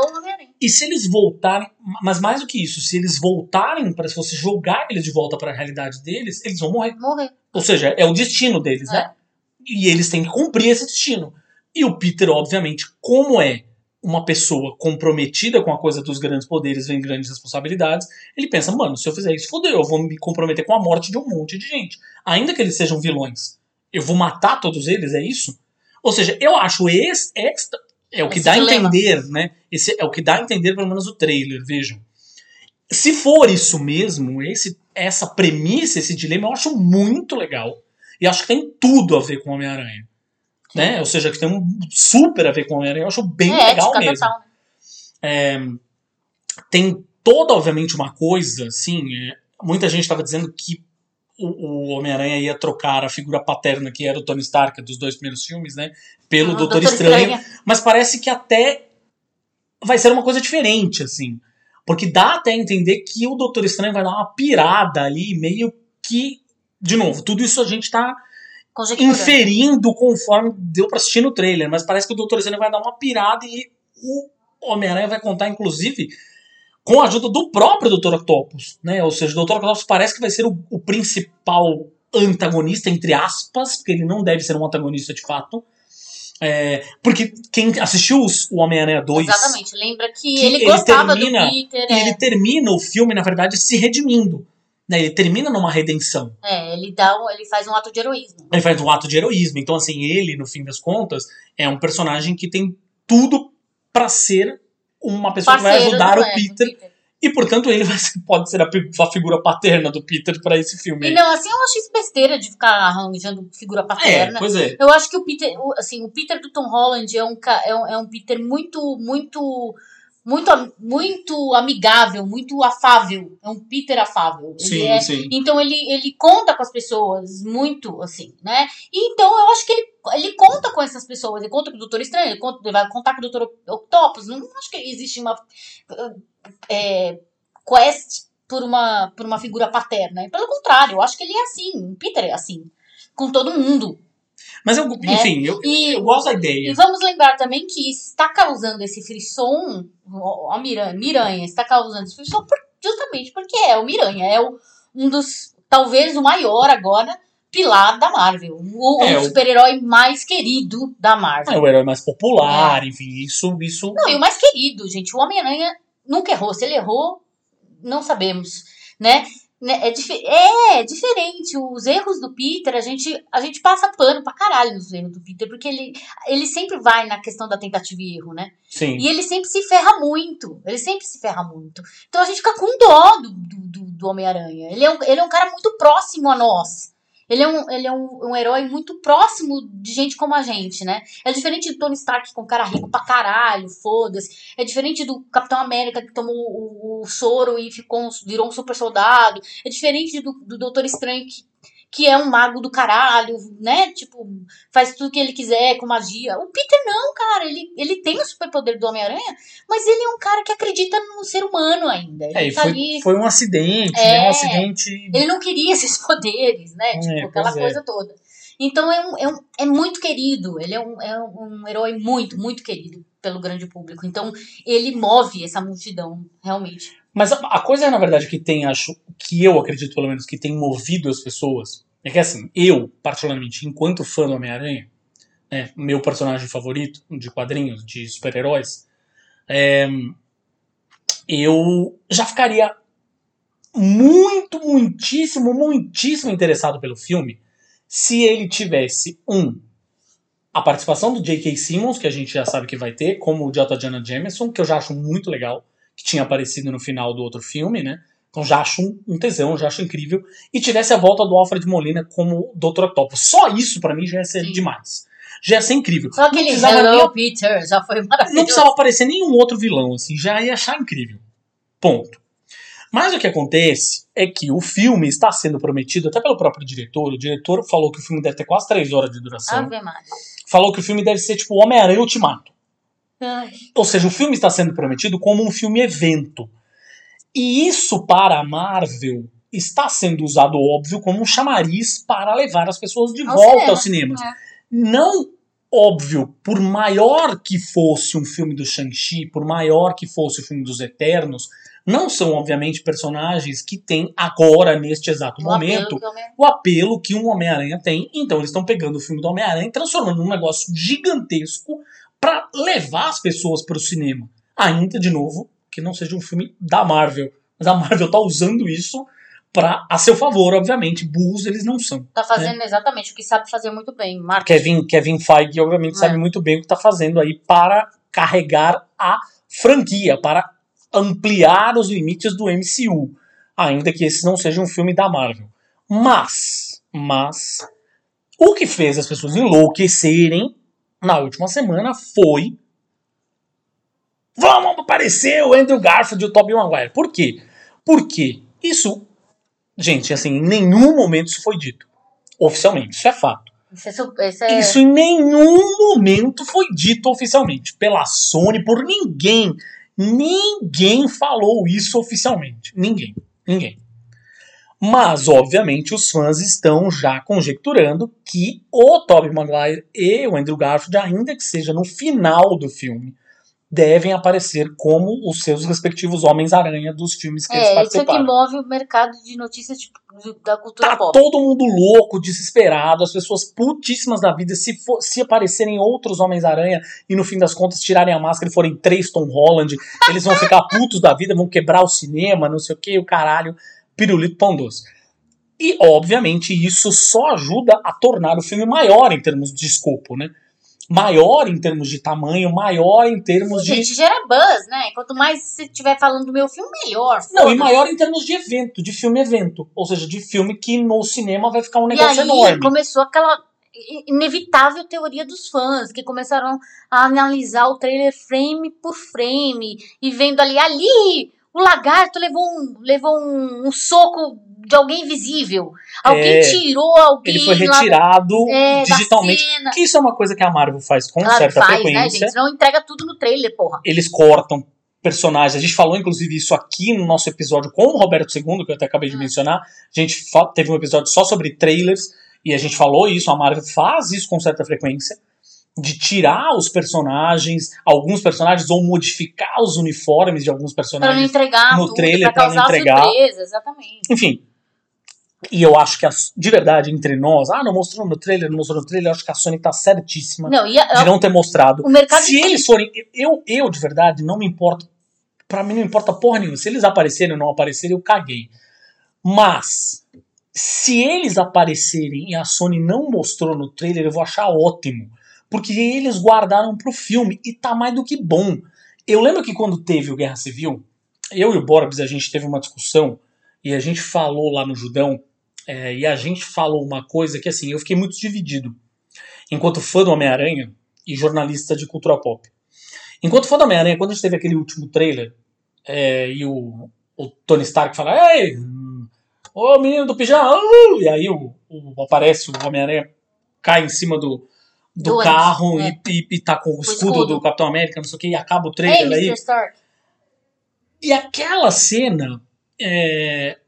A: E se eles voltarem, mas mais do que isso, se eles voltarem para se você jogar eles de volta para a realidade deles, eles vão morrer.
B: Morrer.
A: Ou seja, é o destino deles, né? E eles têm que cumprir esse destino. E o Peter, obviamente, como é uma pessoa comprometida com a coisa dos grandes poderes, vem grandes responsabilidades, ele pensa, mano, se eu fizer isso, fodeu, eu vou me comprometer com a morte de um monte de gente. Ainda que eles sejam vilões. Eu vou matar todos eles, é isso? Ou seja, eu acho esse, extra, é o que
B: Esse
A: dá a
B: dilema.
A: entender, né? Esse é o que dá a entender, pelo menos, o trailer, vejam. Se for isso mesmo, esse, essa premissa, esse dilema, eu acho muito legal. E acho que tem tudo a ver com Homem-Aranha. Né? Ou seja, que tem um super a ver com Homem-Aranha. Eu acho bem
B: é,
A: legal mesmo.
B: né?
A: Tem toda, obviamente, uma coisa, assim. é, muita gente estava dizendo que o, o Homem-Aranha ia trocar a figura paterna, que era o Tony Stark dos dois primeiros filmes, né? Pelo
B: Ah,
A: Doutor,
B: Doutor
A: Estranho.
B: Estranho.
A: Mas parece que até vai ser uma coisa diferente, assim. Porque dá até a entender que o Doutor Estranho vai dar uma pirada ali, meio que. De novo, tudo isso a gente tá inferindo conforme deu pra assistir no trailer, mas parece que o Doutor Estranho vai dar uma pirada e o Homem-Aranha vai contar, inclusive, com a ajuda do próprio Dr. Octopus, né? Ou seja, o Dr. Octopus parece que vai ser o, o principal antagonista, entre aspas, porque ele não deve ser um antagonista de fato. É, porque quem assistiu o Homem-Aranha 2
B: Exatamente. Lembra que,
A: que
B: ele
A: ele
B: gostava
A: termina-
B: do Peter. É.
A: ele termina o filme, na verdade, se redimindo. Né? Ele termina numa redenção.
B: É, ele, dá um- ele faz um ato de heroísmo.
A: Ele faz um ato de heroísmo. Então, assim, ele, no fim das contas, é um personagem que tem tudo pra ser uma pessoa que vai
B: Parceiro
A: ajudar o
B: é, do
A: Peter E, portanto, ele ser- pode ser a, a figura paterna do Peter pra esse filme.
B: E não, assim, eu acho isso besteira de ficar arranjando figura
A: É,
B: paterna.
A: pois é.
B: Eu acho que o Peter, assim, o Peter do Tom Holland é um, é um, é um Peter muito, muito, muito, muito amigável, muito afável. É um Peter afável. Ele
A: Sim,
B: é-
A: sim.
B: Então ele, ele conta com as pessoas muito, assim, né? E então eu acho que ele, ele conta com essas pessoas. Ele conta com o Doutor Estranho, ele, conta, ele vai contar com o Doutor Octopus. Não acho que existe uma é, quest por uma, por uma figura paterna. Pelo contrário, eu acho que ele é assim. O Peter é assim. Com todo mundo.
A: Mas, eu, enfim, eu,
B: E,
A: eu gosto da
B: e
A: ideia.
B: vamos lembrar também que está causando esse frisson, ó, a Miranha, Miranha está causando esse frisson por- justamente porque é o Miranha, é o, um dos, talvez o maior agora, pilar da Marvel. O,
A: É,
B: o
A: o-
B: super-herói mais querido da Marvel.
A: É o herói mais popular, enfim, isso, isso.
B: Não, e o mais querido, gente, o Homem-Aranha nunca errou. Se ele errou, não sabemos, né? Né, É, dife- é diferente. Os erros do Peter, a gente, a gente passa pano pra caralho nos erros do Peter, porque ele, ele sempre vai na questão da tentativa e erro, né?
A: Sim.
B: E ele sempre se ferra muito. Ele sempre se ferra muito. Então a gente fica com dó do, do, do- do Homem-Aranha. Ele, é um, ele é um cara muito próximo a nós. Ele é, um, ele é um, um herói muito próximo de gente como a gente, né? É diferente do Tony Stark com cara rico pra caralho, foda-se. É diferente do Capitão América que tomou o, o soro e ficou, um- virou um super soldado. É diferente do, do Doutor Estranho que, que é um mago do caralho, né? Tipo, faz tudo que ele quiser com magia. O Peter não, cara. Ele, ele tem o superpoder do Homem-Aranha, mas ele é um cara que acredita no ser humano ainda. Ele
A: É,
B: tá
A: foi,
B: ali.
A: foi um acidente,
B: É.
A: né? Um acidente.
B: Ele não queria *laughs* esses poderes, né? Tipo,
A: É,
B: aquela
A: pois é.
B: coisa toda. Então é, um, é, um, é muito querido. Ele é um, é um herói muito, muito querido pelo grande público. Então ele move essa multidão, realmente.
A: Mas a, a coisa, na verdade, que tem, acho, que eu acredito, pelo menos, que tem movido as pessoas, é que assim, eu, particularmente, enquanto fã do Homem-Aranha, né, meu personagem favorito de quadrinhos, de super-heróis, é, eu já ficaria muito, muitíssimo, muitíssimo interessado pelo filme se ele tivesse, um, a participação do J.K. Simmons, que a gente já sabe que vai ter, como o J. Jonah Jameson, que eu já acho muito legal, que tinha aparecido no final do outro filme, né? Então já acho um, um tesão, já acho incrível. E tivesse a volta do Alfred Molina como Dr. Octopus. Só isso pra mim já ia ser
B: Sim.
A: demais. Já ia ser incrível.
B: Só aquele Hello Peter já foi
A: Não
B: maravilhoso.
A: precisava aparecer nenhum outro vilão, assim, já ia achar incrível. Ponto. Mas o que acontece é que o filme está sendo prometido até pelo próprio diretor. O diretor falou que o filme deve ter quase três horas de duração.
B: Ave Maria.
A: Falou que o filme deve ser tipo Homem-Aranha Ultimato.
B: Ai,
A: Ou seja, o filme está sendo prometido como um filme evento. E isso para a Marvel está sendo usado, óbvio, como um chamariz para levar as pessoas de
B: Ao
A: volta
B: cinema,
A: aos cinemas.
B: é.
A: Não, óbvio, por maior que fosse um filme do Shang-Chi, por maior que fosse o filme dos Eternos, não são, obviamente, personagens que têm agora, neste exato
B: o
A: momento,
B: apelo
A: o apelo que um Homem-Aranha tem. Então eles estão pegando o filme do Homem-Aranha e transformando num negócio gigantesco para levar as pessoas para o cinema. Ainda, de novo, que não seja um filme da Marvel. Mas a Marvel tá usando isso para a seu favor, obviamente. Burros eles não são.
B: Tá fazendo exatamente o que sabe fazer muito bem. Marcos.
A: Kevin, Kevin Feige, obviamente,
B: É.
A: sabe muito bem o que está fazendo aí para carregar a franquia, para ampliar os limites do MCU. Ainda que esse não seja um filme da Marvel. Mas, mas, o que fez as pessoas enlouquecerem na última semana foi. Vamos aparecer o Andrew Garfield e o Tobey Maguire. Por quê? Porque isso, gente, assim, em nenhum momento isso foi dito. Oficialmente, isso é fato.
B: Isso é, isso é-
A: Isso em nenhum momento foi dito oficialmente pela Sony, por ninguém. Ninguém falou isso oficialmente. Ninguém. Ninguém. Mas, obviamente, os fãs estão já conjecturando que o Tobey Maguire e o Andrew Garfield, ainda que seja no final do filme, devem aparecer como os seus respectivos Homens-Aranha dos filmes que eles
B: É, isso é que
A: participaram.
B: move o mercado de notícias tipo, de- da cultura
A: Tá
B: pop.
A: todo mundo louco, desesperado, as pessoas putíssimas da vida. Se, for, se aparecerem outros Homens-Aranha e no fim das contas tirarem a máscara e forem três Tom Holland, eles vão ficar *laughs* putos da vida, vão quebrar o cinema, não sei o que, o caralho, pirulito pão doce. E, obviamente, isso só ajuda a tornar o filme maior em termos de escopo, né? Maior em termos de tamanho, maior em termos de.
B: Gente, gera buzz, né? Quanto mais você estiver falando do meu filme, melhor.
A: Não, e maior em termos de evento, de filme-evento. Ou seja, de filme que no cinema vai ficar um
B: E
A: negócio
B: aí
A: enorme.
B: começou aquela inevitável teoria dos fãs, que começaram a analisar o trailer frame por frame, e vendo ali, ali, o lagarto levou um, levou um, um soco de alguém invisível. Alguém
A: É,
B: tirou alguém
A: Ele foi
B: lá-
A: retirado
B: é, da
A: digitalmente. Que isso é uma coisa que a Marvel faz com
B: Claro,
A: certa
B: faz, né,
A: frequência.
B: gente? Senão entrega tudo no trailer, porra.
A: Eles cortam personagens. A gente falou, inclusive, isso aqui no nosso episódio com o Roberto II, que eu até acabei
B: Hum.
A: de mencionar. A gente teve um episódio só sobre trailers e a gente falou isso. A Marvel faz isso com certa frequência. De tirar os personagens, alguns personagens, ou modificar os uniformes de alguns
B: Pra não
A: personagens.
B: entregar
A: no
B: tudo,
A: trailer,
B: pra
A: pra não entregar.
B: surpresa, exatamente.
A: Enfim. E eu acho que, a- de verdade, entre nós, ah, não mostrou no trailer, não mostrou no trailer, eu acho que a Sony tá certíssima
B: Não, a-
A: de não ter mostrado.
B: o mercado
A: Se eles forem. Eu, eu, de verdade, não me importo. Pra mim não importa porra nenhuma. Se eles aparecerem ou não aparecerem, eu caguei. Mas, se eles aparecerem e a Sony não mostrou no trailer, eu vou achar ótimo. Porque eles guardaram pro filme e tá mais do que bom. Eu lembro que quando teve o Guerra Civil, eu e o Borbs, a gente teve uma discussão e a gente falou lá no Judão, é, e a gente falou uma coisa que assim, eu fiquei muito dividido. Enquanto fã do Homem-Aranha e jornalista de cultura pop. Enquanto fã do Homem-Aranha, quando a gente teve aquele último trailer, é, e o, o Tony Stark fala, Ei, hum, ô menino do pijama, uh", e aí o, o- aparece o Homem-Aranha, cai em cima do, do
B: Do
A: carro e, e, e tá com o escudo,
B: escudo.
A: do Capitão América, não sei o que, e acaba o
B: Ei,
A: trailer
B: Mr.
A: aí.
B: Stark.
A: E aquela cena é,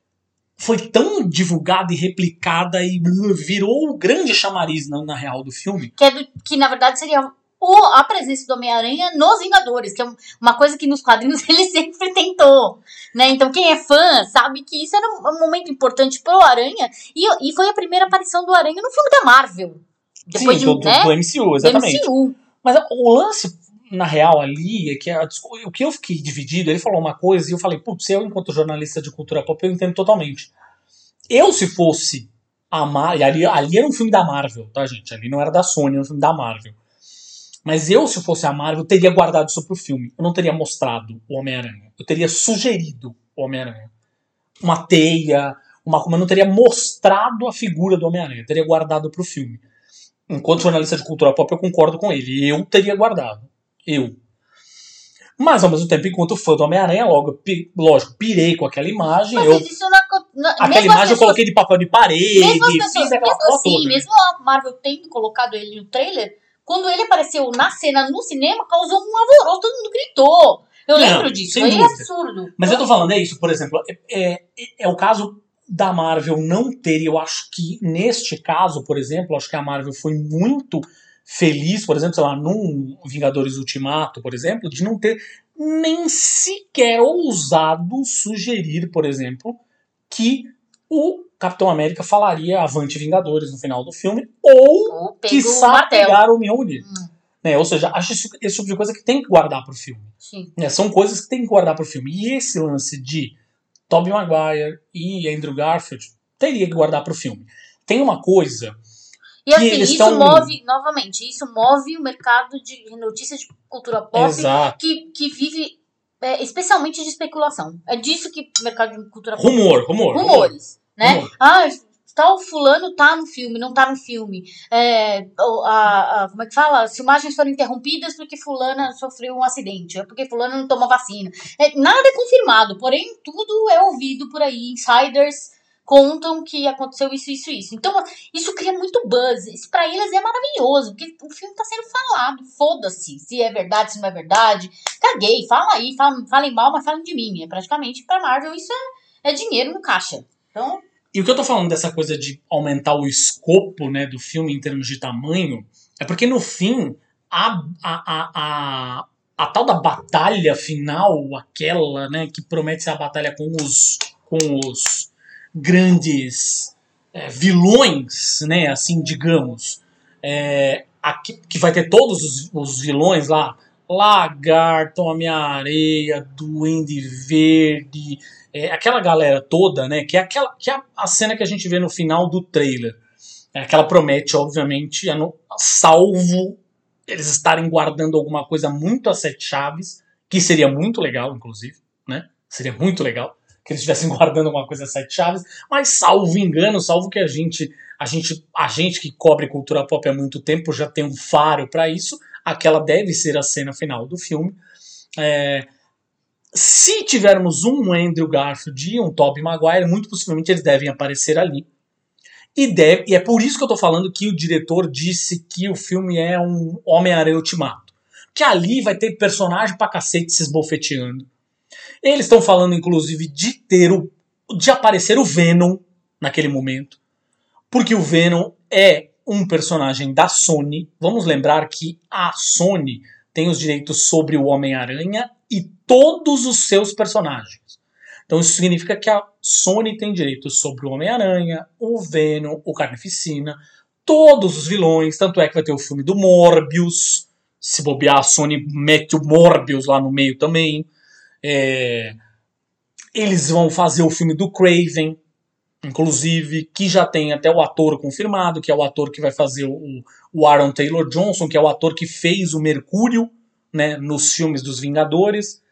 A: foi tão divulgada e replicada e virou o grande chamariz na, na real do filme.
B: que, é do- que na verdade seria o- a presença do Homem-Aranha nos Vingadores, que é um- uma coisa que nos quadrinhos *laughs* ele sempre tentou, né? Então quem é fã sabe que isso era um, um momento importante pro Aranha e, e foi a primeira aparição do Aranha no filme da Marvel. Depois
A: Sim,
B: de,
A: do, do-
B: né,
A: do MCU,
B: do
A: exatamente.
B: MCU.
A: Mas o lance, na real, ali, é que a o que eu fiquei dividido, ele falou uma coisa e eu falei, putz, eu, enquanto jornalista de cultura pop, eu entendo totalmente. Eu, se fosse a Marvel, ali, ali era um filme da Marvel, tá, gente? Ali não era da Sony, era um filme da Marvel. Mas eu, se fosse a Marvel, teria guardado isso pro filme. Eu não teria mostrado o Homem-Aranha. Eu teria sugerido o Homem-Aranha. Uma teia, uma eu não teria mostrado a figura do Homem-Aranha. Eu teria guardado pro filme. Enquanto jornalista de cultura pop, eu concordo com ele. Eu teria guardado. Eu. Mas, ao mesmo tempo, enquanto fã do Homem-Aranha, logo, pi- lógico, pirei com aquela imagem.
B: Mas
A: eu,
B: isso não, não
A: aquela imagem eu
B: pessoas-
A: coloquei de papel de parede,
B: Mesmo as pessoas,
A: fiz aquela
B: mesmo assim,
A: toda.
B: mesmo a Marvel tendo colocado ele no trailer, quando ele apareceu na cena no cinema, causou um alvoroço, todo mundo gritou. Eu
A: Não,
B: lembro disso,
A: dúvida.
B: absurdo.
A: Mas eu tô falando, é isso, por exemplo, é, é, é o caso da Marvel não ter, e eu acho que neste caso, por exemplo, acho que a Marvel foi muito feliz, por exemplo, sei lá, num Vingadores Ultimato, por exemplo, de não ter nem sequer ousado sugerir, por exemplo, que o Capitão América falaria Avante Vingadores no final do filme, ou
B: Ou
A: que sabe pegar o Mjolnir.
B: Hum.
A: Né? Ou seja, acho isso- esse tipo de coisa que tem que guardar pro filme.
B: Sim.
A: né? São coisas que tem que guardar pro filme. E esse lance de Tobey Maguire e Andrew Garfield teria que guardar pro filme. Tem uma coisa
B: E
A: Que
B: assim,
A: eles
B: isso
A: tão-
B: move, novamente, isso move o mercado de notícias de cultura pop
A: Exato.
B: que, que vive é, especialmente de especulação. É disso que o mercado de cultura pop
A: Rumor, rumor.
B: rumores, né?
A: Rumor.
B: Ah, tal fulano tá no filme, não tá no filme. É, a, a- como é que fala? As filmagens foram interrompidas porque fulana sofreu um acidente, é porque fulano não tomou vacina. É, nada é confirmado, porém tudo é ouvido por aí. Insiders contam que aconteceu isso, isso, isso. Então, isso cria muito buzz. Isso pra eles é maravilhoso, porque o filme tá sendo falado. Foda-se se é verdade, se não é verdade. Caguei, fala aí, fala- falem mal, mas falem de mim. É praticamente pra Marvel isso é, é dinheiro no caixa. Então,
A: E o que eu tô falando dessa coisa de aumentar o escopo né, do filme em termos de tamanho é porque no fim a, a, a, a, tal da batalha final, aquela né, que promete ser a batalha com os, com os grandes é, vilões, né, assim, digamos, é, aqui, que vai ter todos os, os vilões lá, Lagarto, Homem-Areia, Duende Verde, é, aquela galera toda, né? Que é, aquela, que é a, cena que a gente vê no final do trailer. É, ela promete, obviamente, no- salvo eles estarem guardando alguma coisa muito a sete chaves, que seria muito legal, inclusive, né? Seria muito legal que eles estivessem *laughs* guardando alguma coisa a sete chaves, mas salvo engano, salvo que a gente, a gente, a gente que cobre cultura pop há muito tempo já tem um faro para isso, aquela deve ser a cena final do filme. É, se tivermos um Andrew Garfield e um Tobey Maguire, muito possivelmente eles devem aparecer ali. E, deve, e é por isso que eu tô falando que o diretor disse que o filme é um Homem-Aranha Ultimato. Que ali vai ter personagem pra cacete se esbofeteando. Eles estão falando, inclusive, de ter o. de aparecer o Venom naquele momento. Porque o Venom é um personagem da Sony. Vamos lembrar que a Sony tem os direitos sobre o Homem-Aranha e todos os seus personagens. Então isso significa que a Sony tem direitos sobre o Homem-Aranha, o Venom, o Carnificina, todos os vilões, tanto é que vai ter o filme do Morbius, se bobear a Sony mete o Morbius lá no meio também. É... Eles vão fazer o filme do Craven, inclusive, que já tem até o ator confirmado, que é o ator que vai fazer o, o Aaron Taylor Johnson, que é o ator que fez o Mercúrio né, nos filmes dos Vingadores.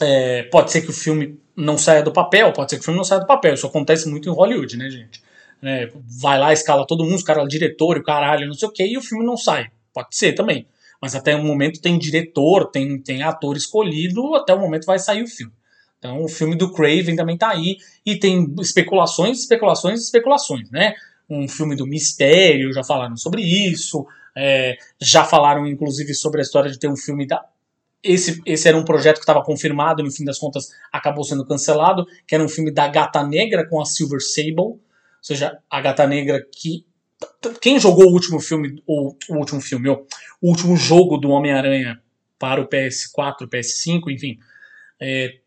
A: É, pode ser que o filme não saia do papel, pode ser que o filme não saia do papel. Isso acontece muito em Hollywood, né, gente? É, vai lá, escala todo mundo, os caras, diretor e o caralho, não sei o que, e o filme não sai. Pode ser também. Mas até o momento tem diretor, tem, tem ator escolhido, até o momento vai sair o filme. Então o filme do Craven também tá aí, e tem especulações, especulações, especulações, né? Um filme do Mistério, já falaram sobre isso, é, já falaram inclusive sobre a história de ter um filme da esse, esse era um projeto que estava confirmado, no fim das contas acabou sendo cancelado, que era um filme da Gata Negra com a Silver Sable, ou seja, a Gata Negra que quem jogou o último filme, o, o último filme, o último jogo do Homem-Aranha para o PS4, PS5, enfim, é,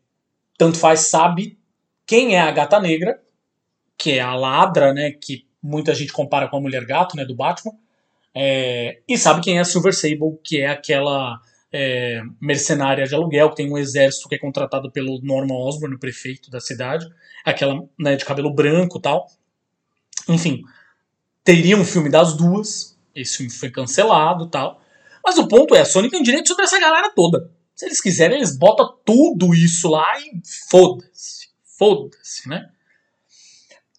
A: tanto faz sabe quem é a Gata Negra, que é a ladra, né, que muita gente compara com a Mulher Gato, né, do Batman, é, e sabe quem é a Silver Sable, que é aquela é, mercenária de aluguel, que tem um exército que é contratado pelo Norman Osborn, o prefeito da cidade, aquela né, de cabelo branco tal. Enfim, teria um filme das duas, esse filme foi cancelado tal. Mas o ponto é, a Sony tem direito sobre essa galera toda. Se eles quiserem, eles botam tudo isso lá e foda-se. Foda-se, né?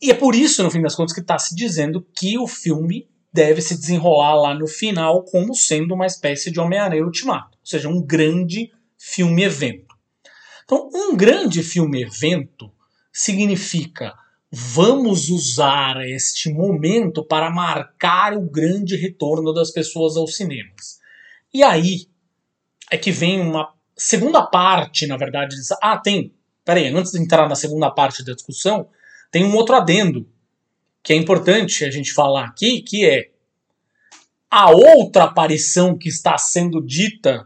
A: E é por isso, no fim das contas, que está se dizendo que o filme deve se desenrolar lá no final como sendo uma espécie de Homem-Aranha Ultimato ou seja, um grande filme-evento. Então, um grande filme-evento significa vamos usar este momento para marcar o grande retorno das pessoas aos cinemas. E aí é que vem uma segunda parte, na verdade. Ah, tem. Peraí, antes de entrar na segunda parte da discussão, tem um outro adendo que é importante a gente falar aqui, que é a outra aparição que está sendo dita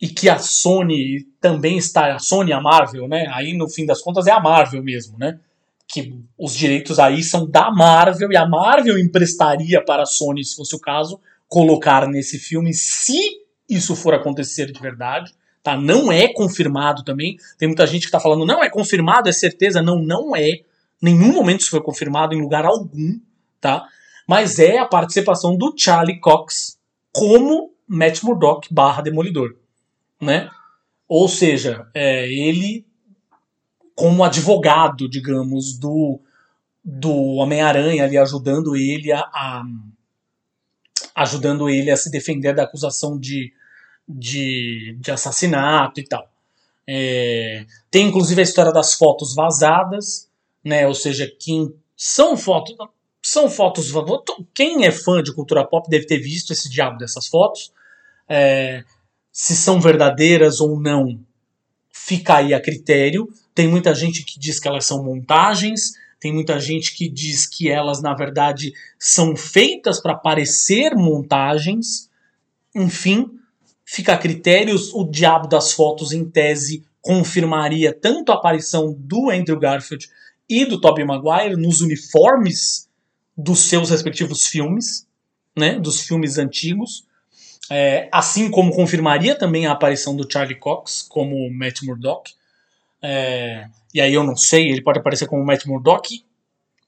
A: e que a Sony também está, a Sony a Marvel, né? Aí no fim das contas é a Marvel mesmo, né? Que os direitos aí são da Marvel e a Marvel emprestaria para a Sony, se fosse o caso, colocar nesse filme, se isso for acontecer de verdade. Tá? Não é confirmado também. Tem muita gente que está falando, não é confirmado, é certeza. Não, não é. Nenhum momento isso foi confirmado em lugar algum, tá? Mas é a participação do Charlie Cox como Matt Murdock barra Demolidor né? Ou seja, é, ele como advogado, digamos, do, do Homem-Aranha ali ajudando ele a, a, ajudando ele a se defender da acusação de, de, de assassinato e tal. É, tem inclusive a história das fotos vazadas, né? Ou seja, quem são fotos são fotos quem é fã de cultura pop deve ter visto esse diabo dessas fotos. É, se são verdadeiras ou não, fica aí a critério. Tem muita gente que diz que elas são montagens, tem muita gente que diz que elas, na verdade, são feitas para parecer montagens. Enfim, fica a critério. O diabo das fotos, em tese, confirmaria tanto a aparição do Andrew Garfield e do Tobey Maguire nos uniformes dos seus respectivos filmes, né, dos filmes antigos. É, assim como confirmaria também a aparição do Charlie Cox como Matt Murdock. É, e aí eu não sei, ele pode aparecer como Matt Murdock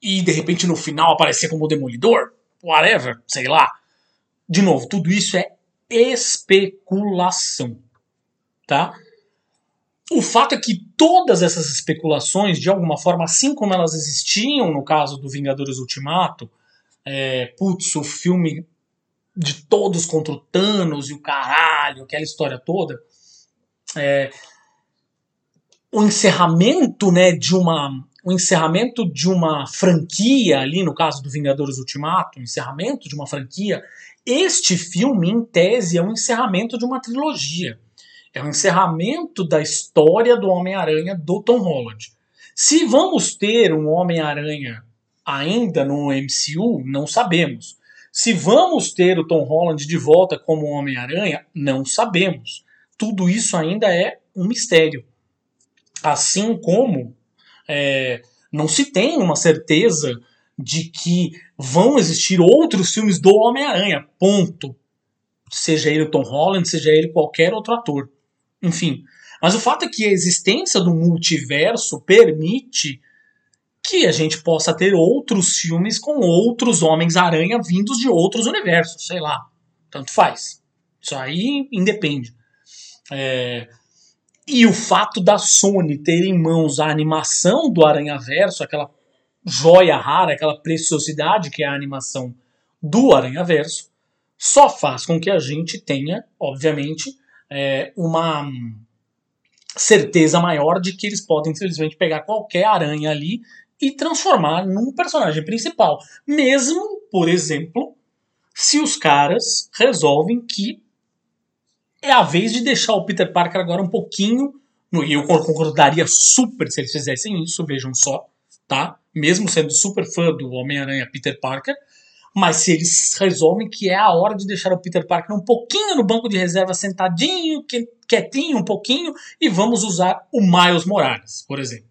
A: e de repente no final aparecer como Demolidor, whatever, sei lá. de novo, tudo isso é especulação, tá? O fato é que todas essas especulações, de alguma forma, assim como elas existiam no caso do Vingadores Ultimato, é, putz, o filme de todos contra o Thanos e o caralho, aquela história toda, é, o encerramento né, de uma o encerramento de uma franquia ali no caso do Vingadores Ultimato, o encerramento de uma franquia, este filme em tese é um encerramento de uma trilogia. É um encerramento da história do Homem-Aranha do Tom Holland. Se vamos ter um Homem-Aranha ainda no MCU, não sabemos. Se vamos ter o Tom Holland de volta como Homem-Aranha, não sabemos. Tudo isso ainda é um mistério. Assim como é, não se tem uma certeza de que vão existir outros filmes do Homem-Aranha, ponto. Seja ele o Tom Holland, seja ele qualquer outro ator. Enfim. Mas o fato é que a existência do multiverso permite que a gente possa ter outros filmes com outros Homens-Aranha vindos de outros universos, sei lá. Tanto faz. Isso aí independe. É, e o fato da Sony ter em mãos a animação do Aranha Verso, aquela joia rara, aquela preciosidade que é a animação do Aranha Verso, só faz com que a gente tenha, obviamente, é, uma certeza maior de que eles podem simplesmente pegar qualquer aranha ali e transformar num personagem principal. Mesmo, por exemplo, se os caras resolvem que é a vez de deixar o Peter Parker agora um pouquinho. E eu concordaria super se eles fizessem isso, vejam só, tá? Mesmo sendo super fã do Homem-Aranha Peter Parker. Mas se eles resolvem que é a hora de deixar o Peter Parker um pouquinho no banco de reserva, sentadinho, quietinho, um pouquinho, e vamos usar o Miles Morales, por exemplo.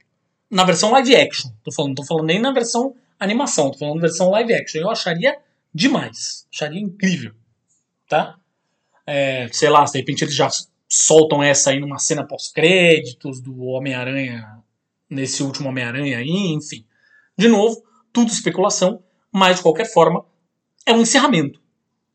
A: Na versão live action. Tô falando, tô falando nem na versão animação, tô falando na versão live action. Eu acharia demais. Acharia incrível. Tá? É, sei lá, de repente eles já soltam essa aí numa cena pós-créditos do Homem-Aranha, nesse último Homem-Aranha aí, enfim. De novo, tudo especulação, mas de qualquer forma, é um encerramento.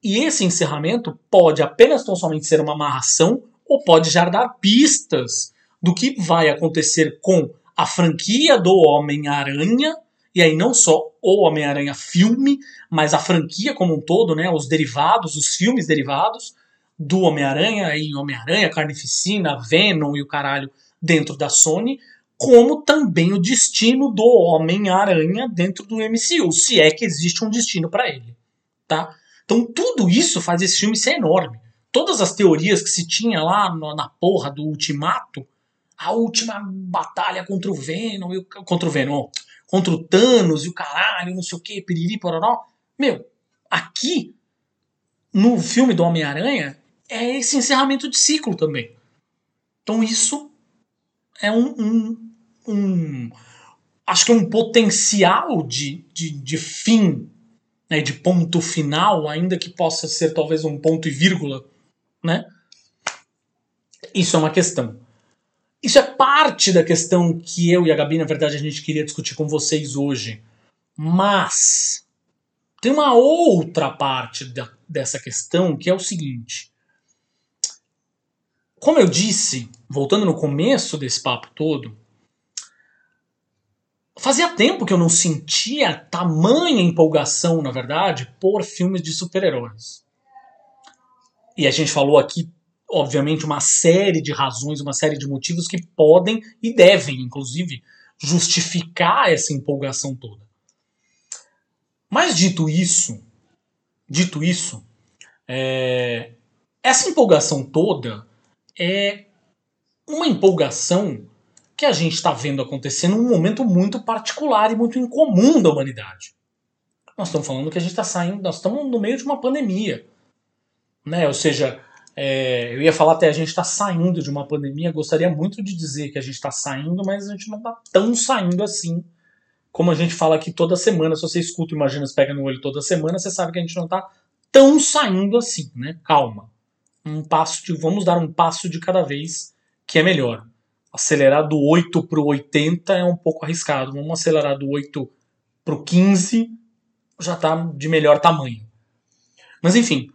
A: E esse encerramento pode apenas tão somente ser uma amarração ou pode já dar pistas do que vai acontecer com a franquia do Homem-Aranha, e aí não só o Homem-Aranha filme, mas a franquia como um todo, né, os derivados, os filmes derivados, do Homem-Aranha e Homem-Aranha, Carnificina, Venom e o caralho dentro da Sony, como também o destino do Homem-Aranha dentro do MCU, se é que existe um destino para ele, tá? Então tudo isso faz esse filme ser enorme. Todas as teorias que se tinha lá na porra do Ultimato, a última batalha contra o Venom, e o, contra o Venom, contra o Thanos e o caralho, não sei o que, piriri, pororó. Meu, aqui, no filme do Homem-Aranha, é esse encerramento de ciclo também. Então isso é um, um, um acho que um potencial de, de, de fim, né, de ponto final, ainda que possa ser talvez um ponto e vírgula, né? Isso é uma questão. Isso é parte da questão que eu e a Gabi, na verdade, a gente queria discutir com vocês hoje. Mas tem uma outra parte da, dessa questão que é o seguinte: como eu disse, voltando no começo desse papo todo, fazia tempo que eu não sentia tamanha empolgação, na verdade, por filmes de super-heróis. E a gente falou aqui, obviamente, uma série de razões, uma série de motivos que podem e devem, inclusive, justificar essa empolgação toda. Mas dito isso, dito isso, é, essa empolgação toda é uma empolgação que a gente está vendo acontecer num momento muito particular e muito incomum da humanidade. Nós estamos falando que a gente está saindo, nós estamos no meio de uma pandemia. Né? Ou seja, é, eu ia falar até a gente está saindo de uma pandemia, gostaria muito de dizer que a gente está saindo, mas a gente não está tão saindo assim. Como a gente fala aqui toda semana, se você escuta Imagina se pega no olho toda semana, você sabe que a gente não está tão saindo assim, né? Calma um passo de vamos dar um passo de cada vez que é melhor. Acelerar do 8 para o 80 é um pouco arriscado. Vamos acelerar do 8 para o 15 já está de melhor tamanho. Mas enfim,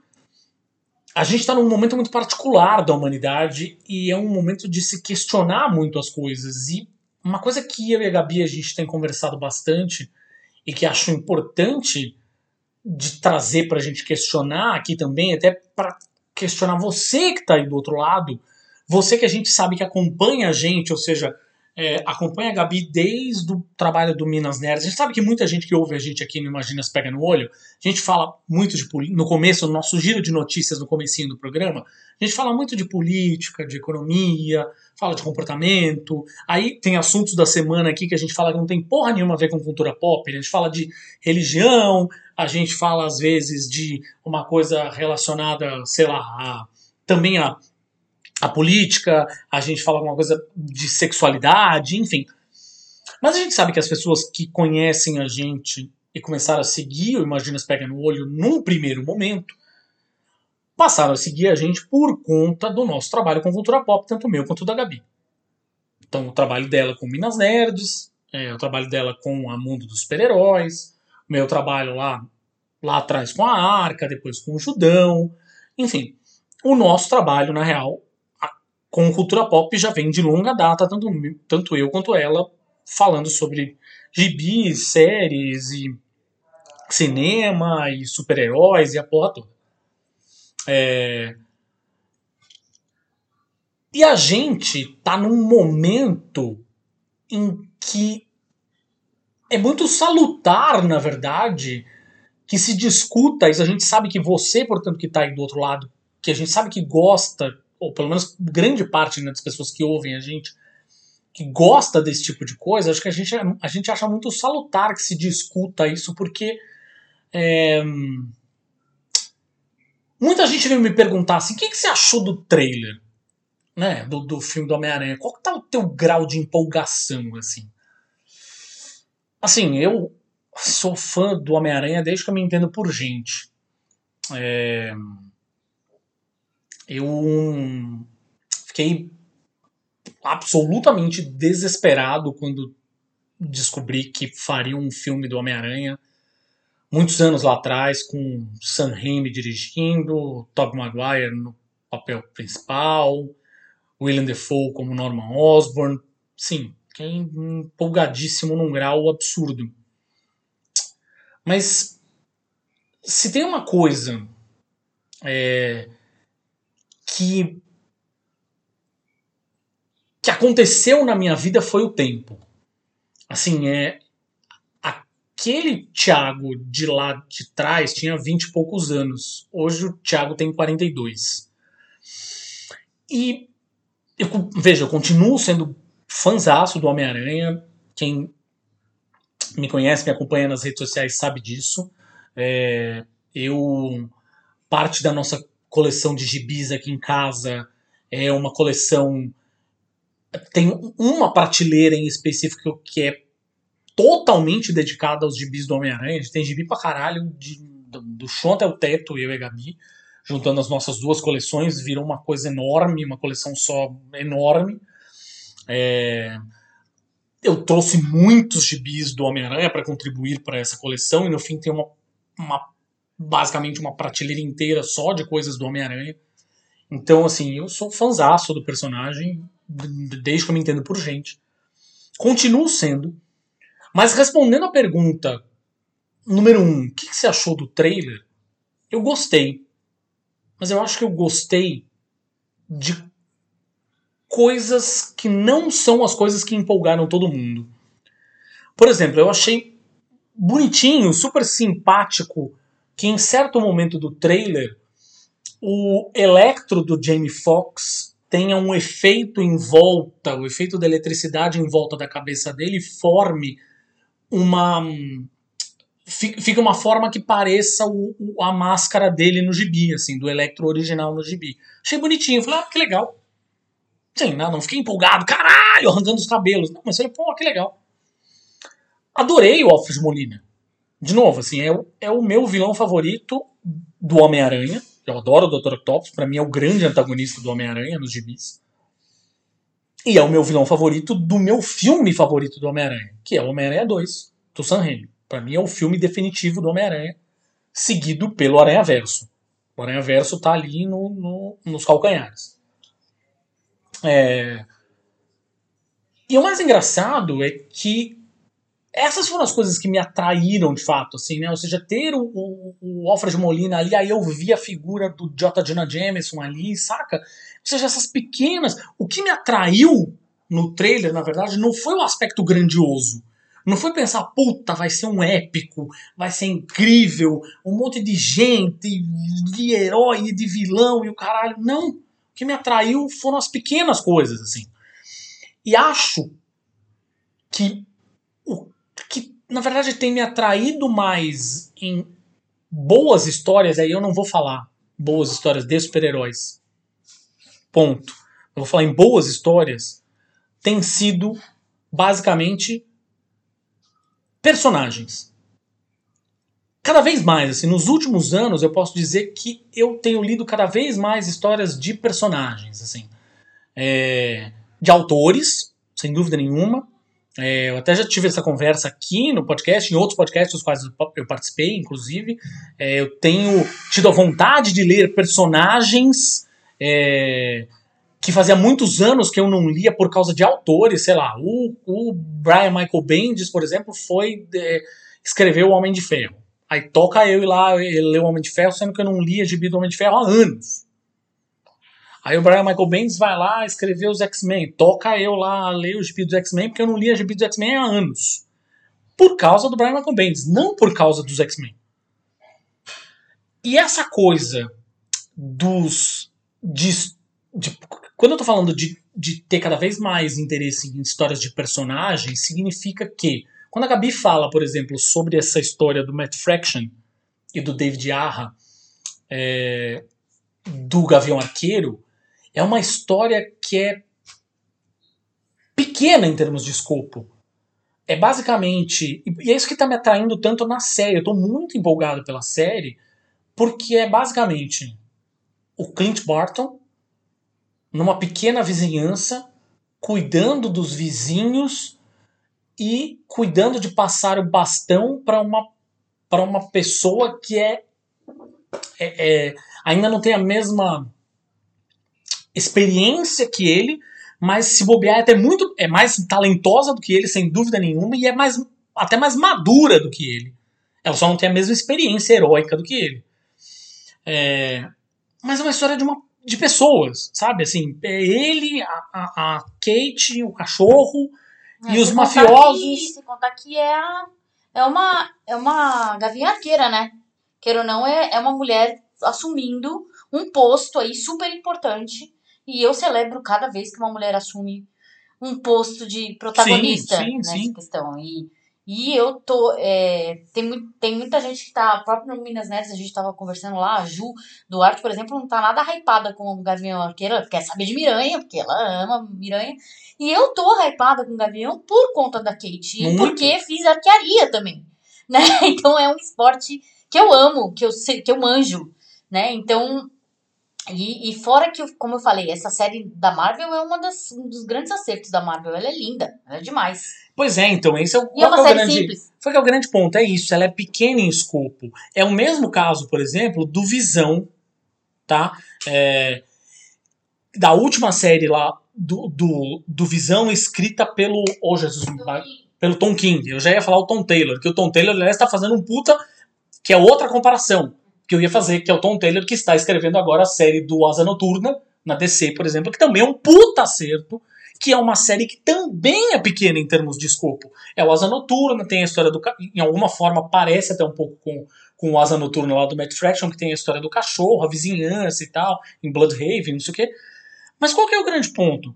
A: a gente está num momento muito particular da humanidade e é um momento de se questionar muito as coisas. E uma coisa que eu e a Gabi a gente tem conversado bastante e que acho importante de trazer para a gente questionar aqui também, até para questionar você que está aí do outro lado, você que a gente sabe que acompanha a gente, ou seja, é, acompanha a Gabi desde o trabalho do Minas Nerds. A gente sabe que muita gente que ouve a gente aqui no Imagina se pega no olho. A gente fala muito de no começo, no nosso giro de notícias no comecinho do programa, a gente fala muito de política, de economia, fala de comportamento. Aí tem assuntos da semana aqui que a gente fala que não tem porra nenhuma a ver com cultura pop. A gente fala de religião, a gente fala às vezes de uma coisa relacionada, sei lá, a, também a a política, a gente fala alguma coisa de sexualidade, enfim. Mas a gente sabe que as pessoas que conhecem a gente e começaram a seguir o Imaginas Pega no Olho num primeiro momento, passaram a seguir a gente por conta do nosso trabalho com cultura pop, tanto meu quanto da Gabi. Então, o trabalho dela com Minas Nerds, é, o trabalho dela com a Mundo dos Super-Heróis, meu trabalho lá, lá atrás com a Arca, depois com o Judão, enfim. O nosso trabalho, na real, com cultura pop já vem de longa data, tanto, tanto eu quanto ela, falando sobre gibis, séries e cinema e super-heróis e a porra toda. É... E a gente tá num momento em que é muito salutar, na verdade, que se discuta isso. A gente sabe que você, portanto, que está aí do outro lado, que a gente sabe que gosta ou pelo menos grande parte né, das pessoas que ouvem a gente, que gosta desse tipo de coisa, acho que a gente, a gente acha muito salutar que se discuta isso, porque é, muita gente veio me perguntar assim, o que, que você achou do trailer, né, do, do filme do Homem-Aranha? Qual que tá o teu grau de empolgação, assim? Assim, eu sou fã do Homem-Aranha desde que eu me entendo por gente. É, eu fiquei absolutamente desesperado quando descobri que faria um filme do Homem-Aranha muitos anos lá atrás, com Sam Raimi dirigindo, Tobey Maguire no papel principal, William Defoe como Norman Osborn. Sim, fiquei empolgadíssimo num grau absurdo. Mas se tem uma coisa é, que que aconteceu na minha vida foi o tempo. Assim, é aquele Thiago de lá de trás tinha 20 e poucos anos. Hoje o Thiago tem 42. E eu, veja, eu continuo sendo fanzaço do Homem-Aranha. Quem me conhece, me acompanha nas redes sociais sabe disso. É, eu parte da nossa coleção de gibis aqui em casa é uma coleção. Tem uma prateleira em específico que é totalmente dedicada aos gibis do Homem-Aranha. A gente tem gibi pra caralho, de, do chão até o teto, eu e a Gabi. Juntando as nossas duas coleções, virou uma coisa enorme, uma coleção só enorme. É, eu trouxe muitos gibis do Homem-Aranha para contribuir para essa coleção, e no fim tem uma, uma basicamente uma prateleira inteira só de coisas do Homem-Aranha. Então, assim, eu sou fãzaço do personagem, desde que eu me entendo por gente. Continuo sendo. Mas respondendo a pergunta número um, o que, que você achou do trailer? Eu gostei. Mas eu acho que eu gostei de coisas que não são as coisas que empolgaram todo mundo. Por exemplo, eu achei bonitinho, super simpático que em certo momento do trailer o electro do Jamie Foxx tenha um efeito em volta, o efeito da eletricidade em volta da cabeça dele forme uma fica uma forma que pareça o, o, a máscara dele no gibi, assim, do Electro original no gibi. Achei bonitinho, falei, ah, que legal. Sim, não, não fiquei empolgado, caralho, arrancando os cabelos. Não, mas falei, pô, que legal. Adorei o Alfred Molina de novo, assim, é, é o meu vilão favorito do Homem-Aranha. Eu adoro o Dr. Octopus, para mim é o grande antagonista do Homem-Aranha nos gibis. E é o meu vilão favorito do meu filme favorito do Homem-Aranha, que é o Homem-Aranha 2, do Sam Raimi. Pra mim é o filme definitivo do Homem-Aranha, seguido pelo Aranha Verso. O Aranha Verso tá ali no, no- nos calcanhares. É, E o mais engraçado é que essas foram as coisas que me atraíram de fato, assim, né? Ou seja, ter o, o, o Alfred Molina ali, aí eu vi a figura do J. Jonah Jameson ali, saca? Ou seja, essas pequenas. O que me atraiu no trailer, na verdade, não foi o aspecto grandioso. Não foi pensar, puta, vai ser um épico, vai ser incrível, um monte de gente, de herói de vilão e o caralho. Não. O que me atraiu foram as pequenas coisas, assim. E acho que na verdade tem me atraído mais em boas histórias, aí eu não vou falar boas histórias de super-heróis. Ponto. Eu vou falar em boas histórias, tem sido basicamente personagens. Cada vez mais, assim, nos últimos anos eu posso dizer que eu tenho lido cada vez mais histórias de personagens, assim. É, de autores, sem dúvida nenhuma. É, eu até já tive essa conversa aqui no podcast, em outros podcasts dos quais eu participei, inclusive. É, eu tenho tido a vontade de ler personagens é, que fazia muitos anos que eu não lia por causa de autores, sei lá. O, o Brian Michael Bendis, por exemplo, foi é, escrever O Homem de Ferro. Aí toca eu ir lá ler O Homem de Ferro, sendo que eu não lia Gibi do Homem de Ferro há anos. Aí o Brian Michael Bendis vai lá escrever os X-Men. Toca eu lá ler o gibi dos X-Men, porque eu não li a gibi dos X-Men há anos. Por causa do Brian Michael Bendis, não por causa dos X-Men. E essa coisa dos. De, de, quando eu tô falando de, de ter cada vez mais interesse em histórias de personagens, significa que. Quando a Gabi fala, por exemplo, sobre essa história do Matt Fraction e do David Arra, é, do Gavião Arqueiro, é uma história que é pequena em termos de escopo. É basicamente. E é isso que está me atraindo tanto na série. Eu estou muito empolgado pela série, porque é basicamente o Clint Barton numa pequena vizinhança, cuidando dos vizinhos e cuidando de passar o bastão para uma, para uma pessoa que é, é, é ainda não tem a mesma experiência que ele, mas se bobear é até muito é mais talentosa do que ele, sem dúvida nenhuma, e é mais até mais madura do que ele. Ela só não tem a mesma experiência heróica do que ele. É, mas é uma história de uma de pessoas, sabe? Assim, é ele, a, a, a Kate, o cachorro
B: É,
A: e os
B: contar
A: mafiosos.
B: que- sem contar que é, a- é uma, é uma gavinha arqueira, né? Queira ou não, é, é uma mulher assumindo um posto aí super importante. E eu celebro cada vez que uma mulher assume um posto de protagonista
A: Sim, sim,
B: nessa
A: sim.
B: questão. E, e eu tô. é, tem, tem muita gente que tá. Próprio no Minas Neves, a gente tava conversando lá, a Ju Duarte, por exemplo, não tá nada hypada com o Gavião Arqueiro. Ela quer saber de Miranha, porque ela ama Miranha. E eu tô hypada com o Gavião por conta da Kate. E
A: Muito.
B: porque fiz arquearia também. *laughs* Né? Então é um esporte que eu amo, que eu, sei, que eu manjo. Né? Então. E, e fora que, como eu falei, essa série da Marvel é uma das, um dos grandes acertos da Marvel. Ela é linda, ela é demais.
A: Pois é, então, esse é o,
B: E é uma
A: é o
B: série
A: grande,
B: simples.
A: Foi que é o grande ponto, é isso, ela é pequena em escopo. É o mesmo caso, por exemplo, do Visão, tá? É, da última série lá do, do, do Visão, escrita pelo. Oh, Jesus, pelo Tom King. Eu já ia falar o Tom Taylor, que o Tom Taylor, aliás, está fazendo um puta. que é outra comparação que eu ia fazer, que é o Tom Taylor, que está escrevendo agora a série do Asa Noturna, na DC, por exemplo, que também é um puta acerto, que é uma série que também é pequena em termos de escopo. É o Asa Noturna, tem a história do. Em alguma forma parece até um pouco com, com o Asa Noturna lá do Matt Fraction, que tem a história do cachorro, a vizinhança e tal, em Bloodhaven, não sei o quê. Mas qual que é o grande ponto?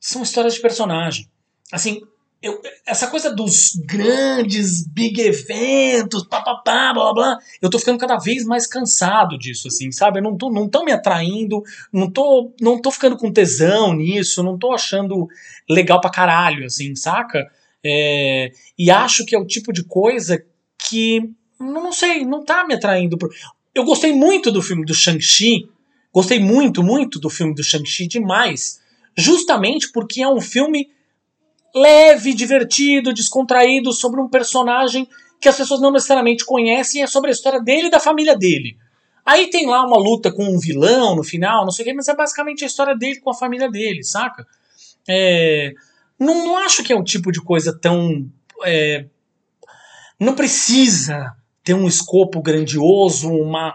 A: São histórias de personagem. Assim, eu- essa coisa dos grandes big eventos, papapá, blá blá blá, eu tô ficando cada vez mais cansado disso, assim, sabe? Eu não tô, não tão me atraindo, não tô, não tô ficando com tesão nisso, não tô achando legal pra caralho, assim, saca? É, e acho que é o tipo de coisa que, não sei, não tá me atraindo. pro- Eu gostei muito do filme do Shang-Chi, gostei muito, muito do filme do Shang-Chi demais, justamente porque é um filme leve, divertido, descontraído sobre um personagem que as pessoas não necessariamente conhecem, é sobre a história dele e da família dele. Aí tem lá uma luta com um vilão no final, não sei o quê, mas é basicamente a história dele com a família dele, saca? É, não, não acho que é um tipo de coisa tão. é, não precisa ter um escopo grandioso, uma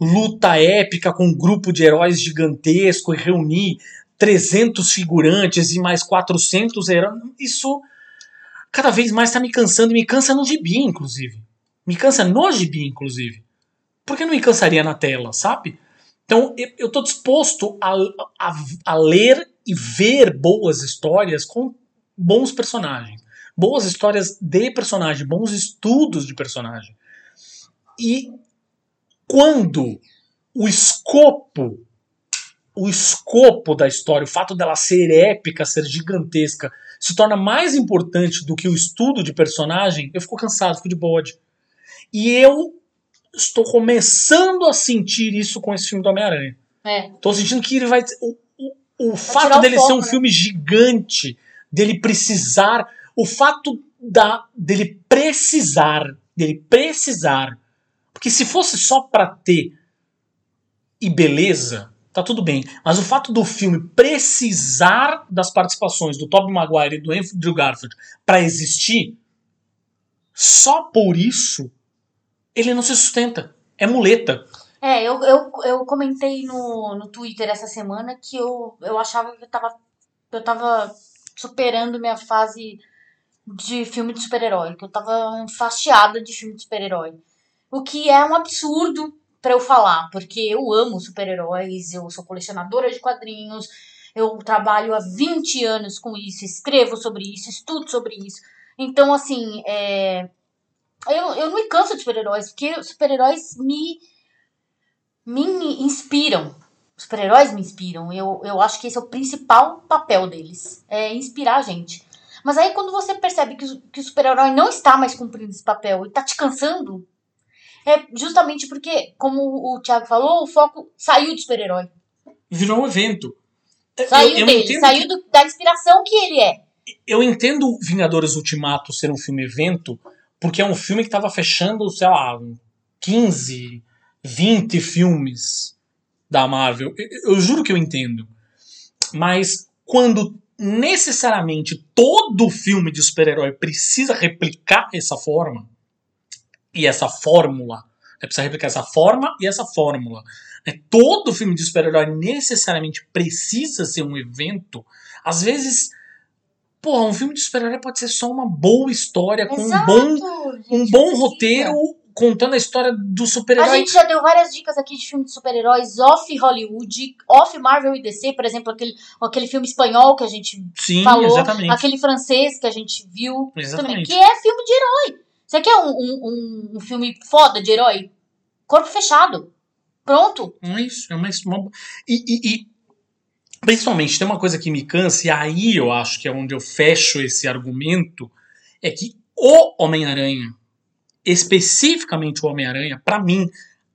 A: luta épica com um grupo de heróis gigantesco e reunir 300 figurantes e mais 400 heróis. Isso cada vez mais está me cansando e me cansa no gibi, inclusive. Me cansa no gibi, inclusive. Por que não me cansaria na tela, sabe? Então eu, tô disposto a, a, a ler e ver boas histórias com bons personagens. Boas histórias de personagem, bons estudos de personagem. E quando o escopo, o escopo da história, o fato dela ser épica, ser gigantesca, se torna mais importante do que o estudo de personagem, eu fico cansado, fico de bode. E eu estou começando a sentir isso com esse filme do Homem-Aranha.
B: É.
A: Tô sentindo que ele vai. O, o, o fato
B: o
A: dele
B: foco,
A: ser um
B: né?
A: filme gigante, dele precisar. O fato da, dele precisar. Dele precisar. Porque se fosse só pra ter e beleza, tá tudo bem. Mas o fato do filme precisar das participações do Tobey Maguire e do Andrew Garfield pra existir, só por isso ele não se sustenta. É muleta.
B: É, eu, eu, eu comentei no, no Twitter essa semana que eu, eu achava que eu tava, eu tava superando minha fase de filme de super-herói, que eu tava enfastiada de filme de super-herói. O que é um absurdo pra eu falar, porque eu amo super-heróis, eu sou colecionadora de quadrinhos, eu trabalho há 20 anos com isso, escrevo sobre isso, estudo sobre isso. Então, assim, é, eu, eu não me canso de super-heróis, porque super-heróis me, me inspiram. Super-heróis me inspiram. Eu, eu acho que esse é o principal papel deles. É inspirar a gente. Mas aí quando você percebe que, que o super-herói não está mais cumprindo esse papel e tá te cansando, é justamente porque, como o Thiago falou, o foco saiu do super-herói.
A: Virou um evento.
B: Saiu
A: eu
B: dele,
A: entendo
B: saiu do- da inspiração que ele é.
A: eu entendo Vingadores Ultimato ser um filme evento, porque é um filme que tava fechando, sei lá, 15, 20 filmes da Marvel. Eu, eu juro que eu entendo. Mas quando necessariamente todo filme de super-herói precisa replicar essa forma e essa fórmula, é precisa replicar essa forma e essa fórmula. né? Todo filme de super-herói necessariamente precisa ser um evento. Às vezes Porra, um filme de super-herói pode ser só uma boa história com um bom,
B: gente,
A: um bom roteiro contando a história do
B: A
A: super-herói.
B: gente já deu várias dicas aqui de filmes de super-heróis off Hollywood, off Marvel e DC, por exemplo, aquele, aquele filme espanhol que a gente
A: Sim,
B: falou,
A: exatamente.
B: aquele francês que a gente viu também,
A: Exatamente.
B: que é filme de herói. Você quer um, um, um, filme foda de herói? Corpo fechado. Pronto.
A: É isso. É uma, e, e- e, principalmente tem uma coisa que me cansa, e aí eu acho que é onde eu fecho esse argumento, é que o Homem-Aranha, especificamente o Homem-Aranha, pra mim,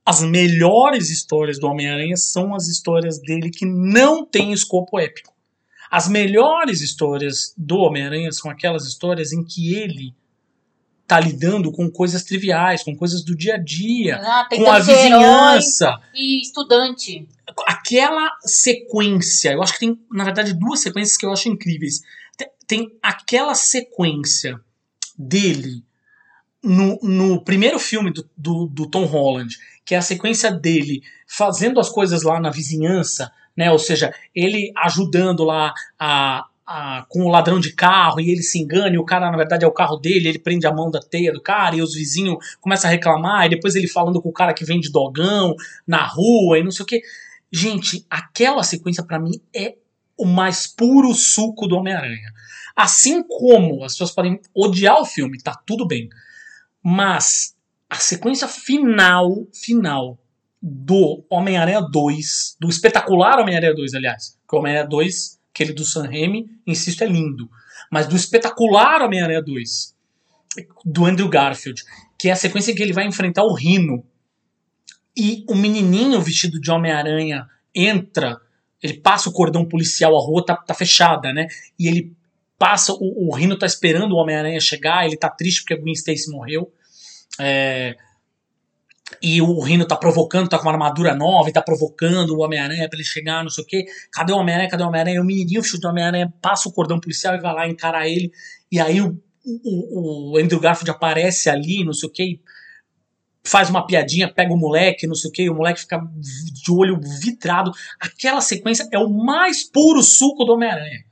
A: as melhores histórias do Homem-Aranha são as histórias dele que não têm escopo épico. As melhores histórias do Homem-Aranha são aquelas histórias em que ele tá lidando com coisas triviais, com coisas do dia a dia,
B: Ah,
A: com a vizinhança
B: e estudante.
A: aquela sequência, eu acho que tem, na verdade, duas sequências que eu acho incríveis. Tem, tem aquela sequência dele no, no primeiro filme do, do, do Tom Holland, que é a sequência dele fazendo as coisas lá na vizinhança, né? Ou seja, ele ajudando lá a, a- com o ladrão de carro e ele se engana e o cara, na verdade, é o carro dele, ele prende a mão da teia do cara e os vizinhos começam a reclamar e depois ele falando com o cara que vende dogão na rua e não sei o que. Gente, aquela sequência pra mim é o mais puro suco do Homem-Aranha. Assim como as pessoas podem odiar o filme, tá tudo bem. Mas a sequência final, final do Homem-Aranha 2, do espetacular Homem-Aranha 2, aliás, que o Homem-Aranha 2, aquele do Sam Raimi, insisto, é lindo. Mas do espetacular Homem-Aranha 2, do Andrew Garfield, que é a sequência em que ele vai enfrentar o Rino. E o menininho vestido de Homem-Aranha entra, ele passa o cordão policial, a rua tá, tá fechada, né? E ele passa, o, o Rino tá esperando o Homem-Aranha chegar, ele tá triste porque a Gwen Stacy morreu. É, e o Rino tá provocando, tá com uma armadura nova e tá provocando o Homem-Aranha pra ele chegar, não sei o quê. Cadê o Homem-Aranha? Cadê o Homem-Aranha? O menininho chuta o Homem-Aranha, passa o cordão policial e vai lá encarar ele. E aí o, o, o Andrew Garfield aparece ali, não sei o quê, faz uma piadinha, pega o moleque, não sei o que, o moleque fica de olho vidrado. Aquela sequência é o mais puro suco do Homem-Aranha.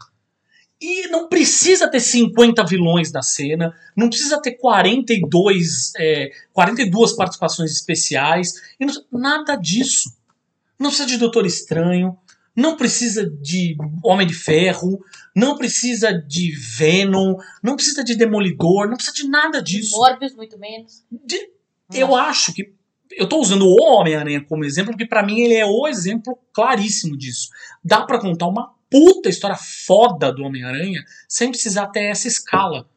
A: E não precisa ter 50 vilões na cena, não precisa ter 42, é, 42 participações especiais, e não, nada disso. Não precisa de Doutor Estranho, não precisa de Homem de Ferro, não precisa de Venom, não precisa de Demolidor, não precisa de nada disso.
B: Morbius, muito menos.
A: De- eu acho que. Eu tô usando o Homem-Aranha como exemplo, porque pra mim ele é o exemplo claríssimo disso. Dá pra contar uma puta história foda do Homem-Aranha sem precisar ter essa escala.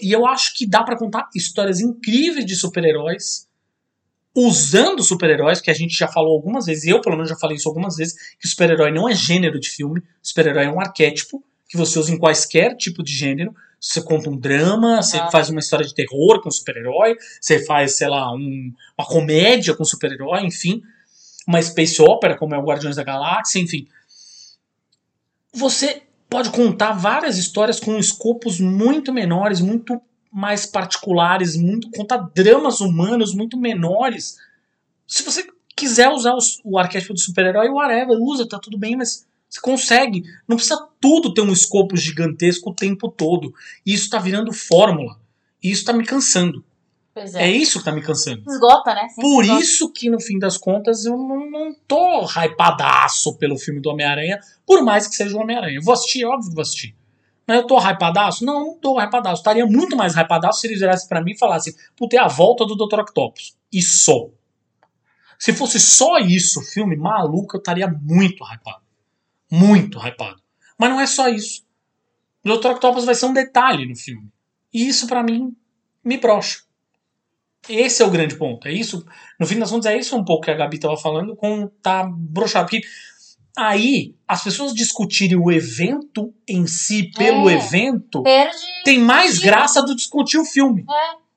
A: E eu acho que dá pra contar histórias incríveis de super-heróis usando super-heróis, que a gente já falou algumas vezes, eu pelo menos já falei isso algumas vezes, que super-herói não é gênero de filme, super-herói é um arquétipo que você usa em quaisquer tipo de gênero. Você conta um drama, você
B: Ah.
A: faz uma história de terror com super-herói, você faz, sei lá, um- uma comédia com super-herói, enfim, uma space opera como é o Guardiões da Galáxia, enfim. Você pode contar várias histórias com escopos muito menores, muito mais particulares, muito contar dramas humanos muito menores. Se você quiser usar os- o arquétipo do super-herói, whatever, usa, tá tudo bem, mas você consegue. Não precisa tudo ter um escopo gigantesco o tempo todo. E isso tá virando fórmula. E isso tá me cansando. É
B: é.
A: isso que tá me cansando.
B: Esgota, né? Sempre
A: Por
B: esgota.
A: isso que, no fim das contas, eu não, não tô hypadaço pelo filme do Homem-Aranha, por mais que seja o Homem-Aranha. Eu Vou assistir, óbvio que vou assistir. Mas eu tô hypadaço? Não, não tô hypadaço. Estaria muito mais hypadaço se eles virassem pra mim e falassem, puta, é a volta do Dr. Octopus. E só. Se fosse só isso, o filme maluco, eu estaria muito hypado. Muito hypado. Mas não é só isso. O Dr. Octopus vai ser um detalhe no filme. E isso, pra mim, me brocha. Esse é o grande ponto. É isso. No fim das contas, é isso um pouco que a Gabi tava falando com tá broxado. Porque aí, as pessoas discutirem o evento em si pelo
B: É.
A: evento tem mais graça do discutir o filme.
B: É.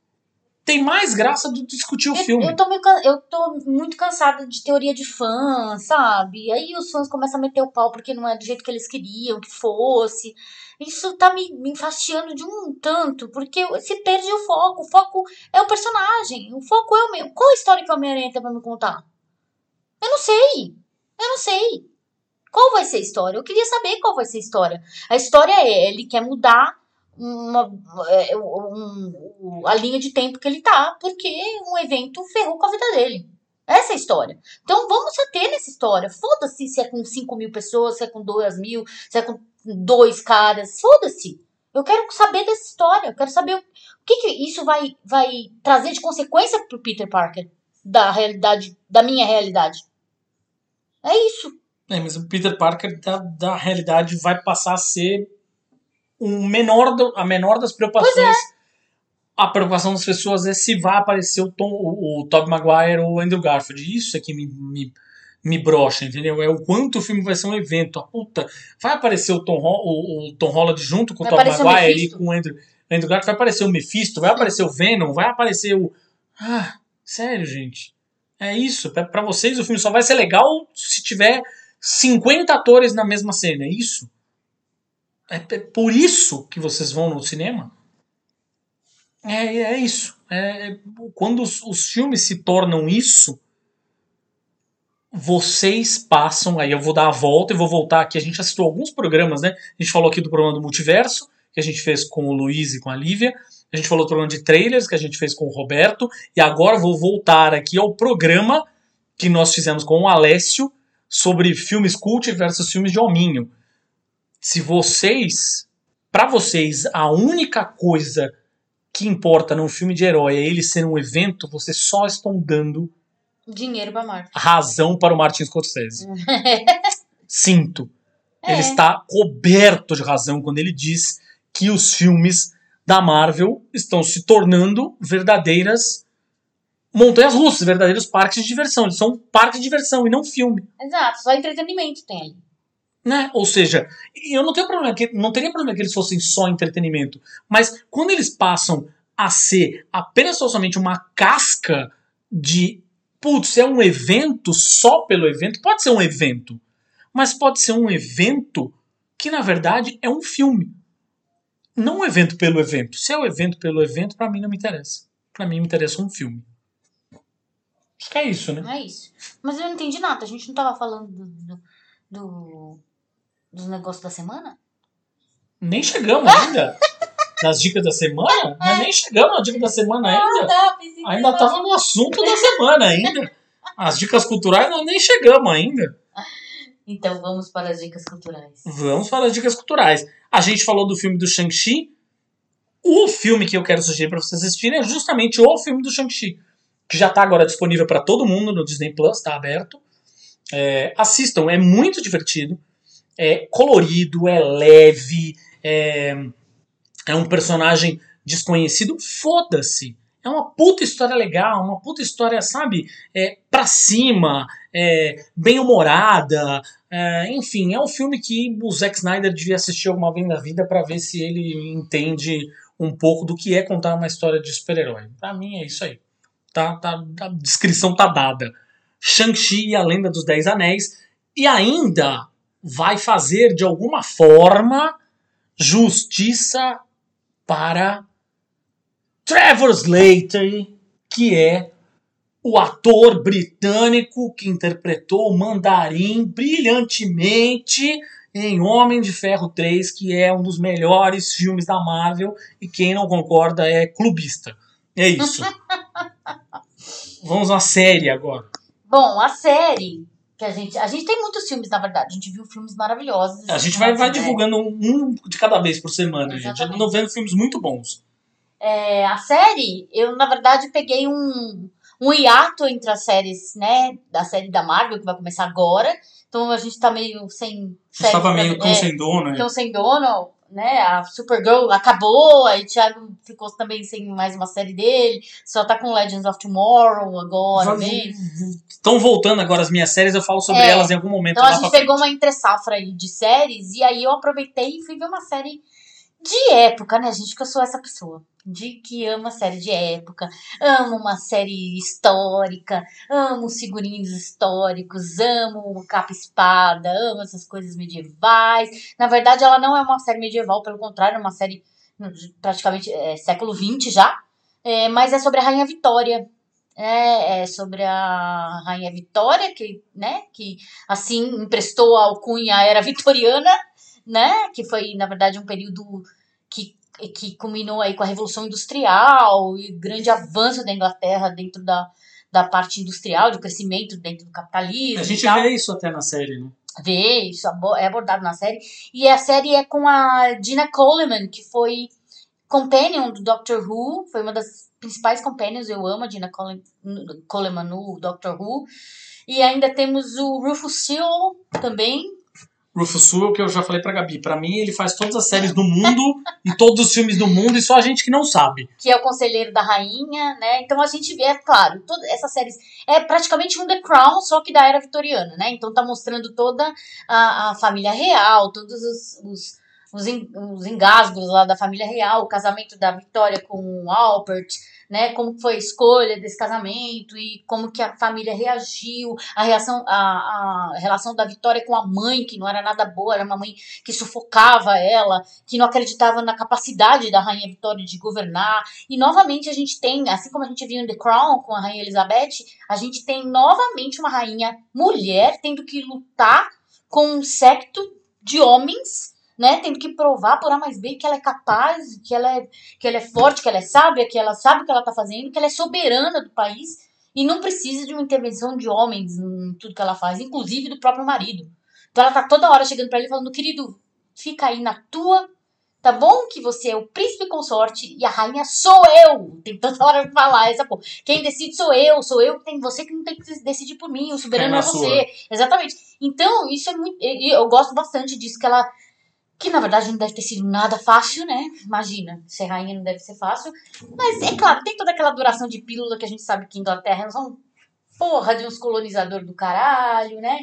A: Tem mais graça do discutir o
B: Eu,
A: filme.
B: eu tô, meio eu tô muito cansada de teoria de fã, sabe? Aí os fãs começam a meter o pau porque não é do jeito que eles queriam que fosse. Isso tá me, me enfastiando de um tanto, porque se perde o foco. O foco é o personagem. O foco é o meu. Qual a história que o Homem-Aranha tem pra me contar? Eu não sei. Eu não sei. Qual vai ser a história? Eu queria saber qual vai ser a história. A história é, ele quer mudar uma, é, um- a linha de tempo que ele tá, porque um evento ferrou com a vida dele. Essa é a história. Então vamos ater nessa história. Foda-se se é com 5 mil pessoas, se é com 2 mil, se é com dois caras. Foda-se. Eu quero saber dessa história. Eu quero saber o que, que isso vai, vai trazer de consequência pro Peter Parker. Da realidade, da minha realidade. É isso.
A: É, mas o Peter Parker da, da realidade vai passar a ser um menor do- a menor das preocupações. A preocupação das pessoas é se vai aparecer o Tom, o, o Tobey Maguire ou o Andrew Garfield. Isso é que me, me, me brocha, entendeu? É o quanto o filme vai ser um evento. A puta, vai aparecer o Tom, o, o Tom Holland junto com o
B: Vai
A: Tobey
B: o
A: Maguire e com o Andrew, Andrew Garfield. Vai aparecer o Mephisto, vai aparecer o Venom, vai aparecer o... Ah, sério, gente. É isso. Pra vocês o filme só vai ser legal se tiver 50 atores na mesma cena. É isso. É por isso que vocês vão no cinema. É, é isso. É, quando os, os filmes se tornam isso, vocês passam. Aí eu vou dar a volta e vou voltar aqui. A gente assistiu alguns programas, né? A gente falou aqui do programa do multiverso, que a gente fez com o Luiz e com a Lívia. A gente falou do programa de trailers, que a gente fez com o Roberto. E agora vou voltar aqui ao programa que nós fizemos com o Alessio sobre filmes cult versus filmes de hominho. Se vocês, Pra vocês, a única coisa que importa num filme de herói é ele ser um evento, vocês só estão dando
B: Dinheiro pra Marvel.
A: razão para o Martin Scorsese. *laughs* Sinto.
B: É.
A: Ele está coberto de razão quando ele diz que os filmes da Marvel estão se tornando verdadeiras montanhas russas, verdadeiros parques de diversão. Eles são parques de diversão e não filme.
B: Exato, só entretenimento tem ali.
A: Né? Ou seja, eu não tenho problema que não teria problema que eles fossem só entretenimento, mas quando eles passam a ser apenas somente uma casca de, putz, é um evento só pelo evento. Pode ser um evento, mas pode ser um evento que na verdade é um filme. Não um evento pelo evento. Se é o um evento pelo evento, para mim não me interessa. Para mim me interessa um filme. Acho que é isso, né?
B: É isso. Mas eu não entendi nada. A gente não tava falando do, do, do dos negócios da semana?
A: Nem chegamos ainda. *laughs* Nas dicas da semana? Nós nem chegamos na dica da semana ainda.
B: Ah, tá,
A: Ainda tava no assunto da semana ainda. As dicas culturais nós nem chegamos ainda.
B: Então vamos para as dicas culturais.
A: Vamos para as dicas culturais. A gente falou do filme do Shang-Chi. O filme que eu quero sugerir para vocês assistirem é justamente o filme do Shang-Chi, que já está agora disponível para todo mundo no Disney Plus, está aberto. É, assistam, é muito divertido, é colorido, é leve, é, é um personagem desconhecido. Foda-se! É uma puta história legal, uma puta história, sabe, é, pra cima, é, bem humorada, é, enfim, é um filme que o Zack Snyder devia assistir alguma vez na vida pra ver se ele entende um pouco do que é contar uma história de super-herói. Pra mim é isso aí. Tá, tá, a descrição tá dada. Shang-Chi e a Lenda dos Dez Anéis. E ainda vai fazer, de alguma forma, justiça para Trevor Slater, que é o ator britânico que interpretou o Mandarim brilhantemente em Homem de Ferro 3, que é um dos melhores filmes da Marvel, e quem não concorda é clubista. É isso. *laughs* Vamos à série agora.
B: Bom, a série que a gente. A gente tem muitos filmes, na verdade. A gente viu filmes maravilhosos.
A: A gente vai, vai
B: né?
A: divulgando um de cada vez por semana, gente. Eu
B: Exatamente.
A: tô vendo filmes muito bons.
B: É, a série, eu na verdade peguei um, um hiato entre as séries, né? Da série da Marvel, que vai começar agora. Então a gente tá meio sem. série
A: Estava meio
B: é,
A: tão sem dono, né?
B: Então sem dono, né? A Supergirl acabou, aí Thiago ficou também sem mais uma série dele. Só tá com Legends of Tomorrow agora mesmo.
A: Estão voltando agora as minhas séries, eu falo sobre
B: É.
A: elas em algum momento
B: Então a gente pegou
A: frente.
B: uma entre safra aí de séries, e aí eu aproveitei e fui ver uma série de época, né, gente? Que eu sou essa pessoa. De que ama série de época, amo uma série histórica, amo os figurinos históricos, amo capa e espada, amo essas coisas medievais. Na verdade, ela não é uma série medieval, pelo contrário, é uma série hum, praticamente é, século XX já. É, mas é sobre a Rainha Vitória. É, é sobre a Rainha Vitória, que, né, que assim emprestou a alcunha à era vitoriana, né, que foi na verdade um período que, que culminou aí com a Revolução Industrial e o grande avanço da Inglaterra dentro da, da parte industrial, do crescimento dentro do capitalismo.
A: A gente vê isso até na série, né?
B: vê, isso abo- é abordado na série. E a série é com a Gina Coleman, que foi companion do Doctor Who, foi uma das principais companions, eu amo a Gina Cole- Coleman no Doctor Who. E ainda temos o Rufus Sewell também,
A: Rufus Sewell, que eu já falei pra Gabi, pra mim ele faz todas as séries do mundo *laughs* e todos os filmes do mundo e só a gente que não sabe.
B: que é o conselheiro da rainha, né? Então a gente vê, é claro, todas essas séries é praticamente um The Crown, só que da era vitoriana, né? Então tá mostrando toda a, a família real, todos os, os, os, os engasgos lá da família real, o casamento da Vitória com o Albert, né? Como foi a escolha desse casamento e como que a família reagiu, a reação, a, a relação da Vitória com a mãe, que não era nada boa, era uma mãe que sufocava ela, que não acreditava na capacidade da rainha Vitória de governar. E novamente a gente tem, assim como a gente viu em The Crown com a rainha Elizabeth, a gente tem novamente uma rainha mulher tendo que lutar com um secto de homens, né, tendo que provar por A mais B que ela é capaz, que ela é, que ela é forte, que ela é sábia, que ela sabe o que ela tá fazendo, que ela é soberana do país e não precisa de uma intervenção de homens em tudo que ela faz, inclusive do próprio marido. Então ela tá toda hora chegando pra ele falando, querido, fica aí na tua, tá bom? Que você é o príncipe consorte e a rainha sou eu. Tem toda hora pra falar essa porra. Quem decide sou eu, sou eu, tem você que não tem que decidir por mim, o soberano
A: É
B: é, você. Exatamente. Então, isso é muito. Eu gosto bastante disso, que ela. Que na verdade não deve ter sido nada fácil, né? Imagina, ser rainha não deve ser fácil. Mas é claro, tem toda aquela duração de pílula que a gente sabe que Inglaterra são porra de uns colonizadores do caralho, né?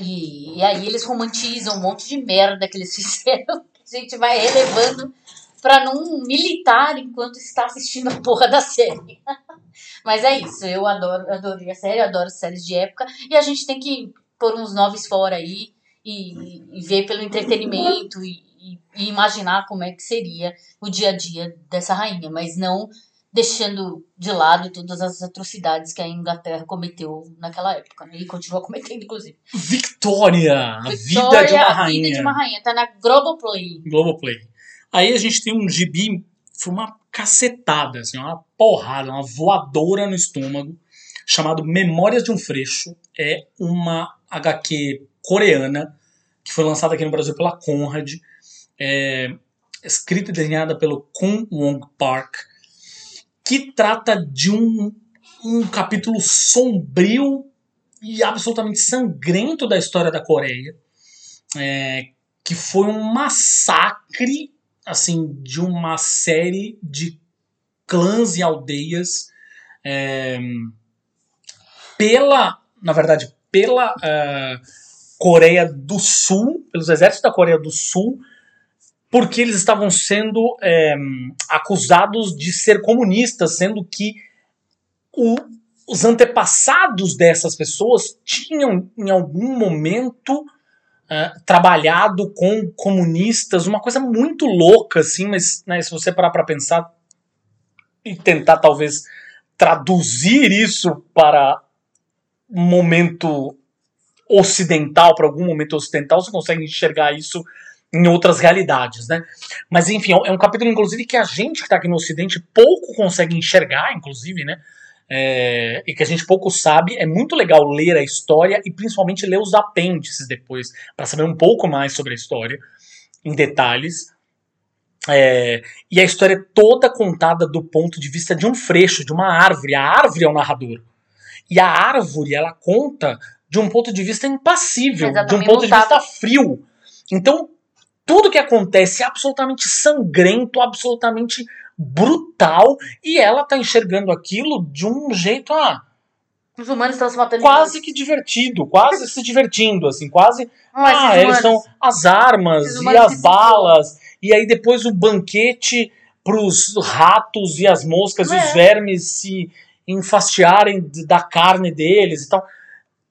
B: E, e aí eles romantizam um monte de merda que eles *laughs* fizeram. que A gente vai relevando pra não militar enquanto está assistindo a porra da série. *laughs* Mas é isso, eu adoro, adorei a série, adoro séries de época. E a gente tem que pôr uns noves fora aí e, e ver pelo entretenimento e, e, e imaginar como é que seria o dia a dia dessa rainha, mas não deixando de lado todas as atrocidades que a Inglaterra cometeu naquela época, né? E continua cometendo, inclusive.
A: Victoria! A vida
B: Victoria,
A: de uma
B: A
A: rainha.
B: vida de uma rainha. Tá na Globoplay.
A: Globoplay. Aí a gente tem um gibi, foi uma cacetada, assim, uma porrada, uma voadora no estômago, chamado Memórias de um Freixo. É uma HQ coreana que foi lançada aqui no Brasil pela Conrad, é, escrita e desenhada pelo Kun Wong Park, que trata de um, um capítulo sombrio e absolutamente sangrento da história da Coreia, é, que foi um massacre assim de uma série de clãs e aldeias é, pela, na verdade, pela ah, Coreia do Sul, pelos exércitos da Coreia do Sul, porque eles estavam sendo é, acusados de ser comunistas, sendo que o- os antepassados dessas pessoas tinham em algum momento ah, trabalhado com comunistas, uma coisa muito louca, assim, mas né, se você parar para pensar e tentar talvez traduzir isso para momento ocidental, para algum momento ocidental, você consegue enxergar isso em outras realidades, né? Mas enfim, é um- é capítulo, inclusive, que a gente que está aqui no Ocidente pouco consegue enxergar, inclusive, né? É, e que a gente pouco sabe. É muito legal ler a história e principalmente ler os apêndices depois, para saber um pouco mais sobre a história, em detalhes. É, e a história é toda contada do ponto de vista de um freixo, de uma árvore. A árvore é o narrador. E a árvore, ela conta de um ponto de vista impassível, de um
B: Exatamente,
A: ponto de vista frio. Então, tudo que acontece é absolutamente sangrento, absolutamente brutal, e ela tá enxergando aquilo de um jeito ah,
B: Os humanos estão se matando.
A: quase que divertido, quase se divertindo, assim, quase. Ah,
B: esses
A: eles são as armas e as balas, e aí depois o banquete pros ratos e as moscas e
B: É.
A: os vermes se enfastiarem da carne deles e tal.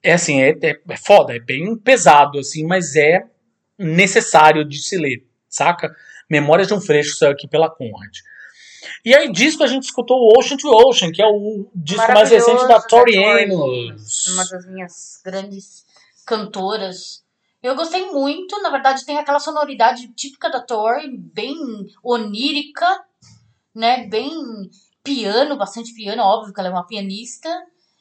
A: É assim, é, é, é foda, é bem pesado, assim, mas é necessário de se ler, saca? Memórias de um Freixo saiu aqui pela Conrad. E aí, disco a gente escutou o Ocean to Ocean, que é o disco mais recente da Tori Amos.
B: Uma das minhas grandes cantoras. Eu gostei muito, na verdade tem aquela sonoridade típica da Tori, bem onírica, né? Bem piano, bastante piano, óbvio que ela é uma pianista.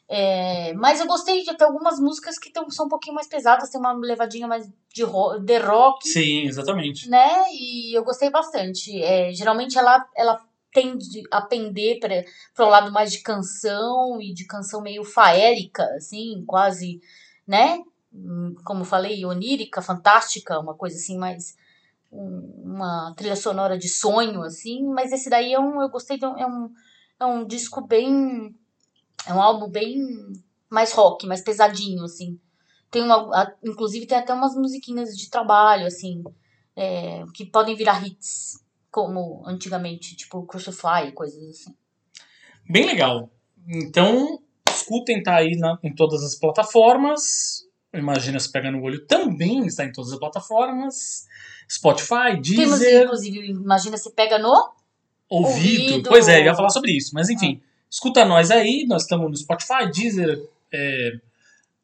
B: É, mas eu gostei de até algumas músicas que tão, são um pouquinho mais pesadas, tem uma levadinha mais de, ro de rock
A: Sim, exatamente.
B: né? E eu gostei bastante. É, geralmente ela, ela tende a pender para o lado mais de canção e de canção meio faérica, assim, quase, né? Como eu falei, onírica, fantástica, uma coisa assim mais um- uma trilha sonora de sonho, assim, mas esse daí é um, eu gostei, de é um, é um disco bem, é um álbum bem mais rock, mais pesadinho, assim. Tem uma, inclusive tem até umas musiquinhas de trabalho, assim, é, que podem virar hits, como antigamente, tipo Crucify, coisas assim.
A: Bem legal. Então, escutem, tá aí na- em todas as plataformas. Imagina se pega no olho também está em todas as plataformas. Spotify,
B: Temos,
A: Deezer,
B: inclusive, imagina se pega no
A: ouvido.
B: ouvido.
A: Pois é, eu ia falar sobre isso. Mas enfim, escuta nós aí. Nós estamos no Spotify, Deezer, é,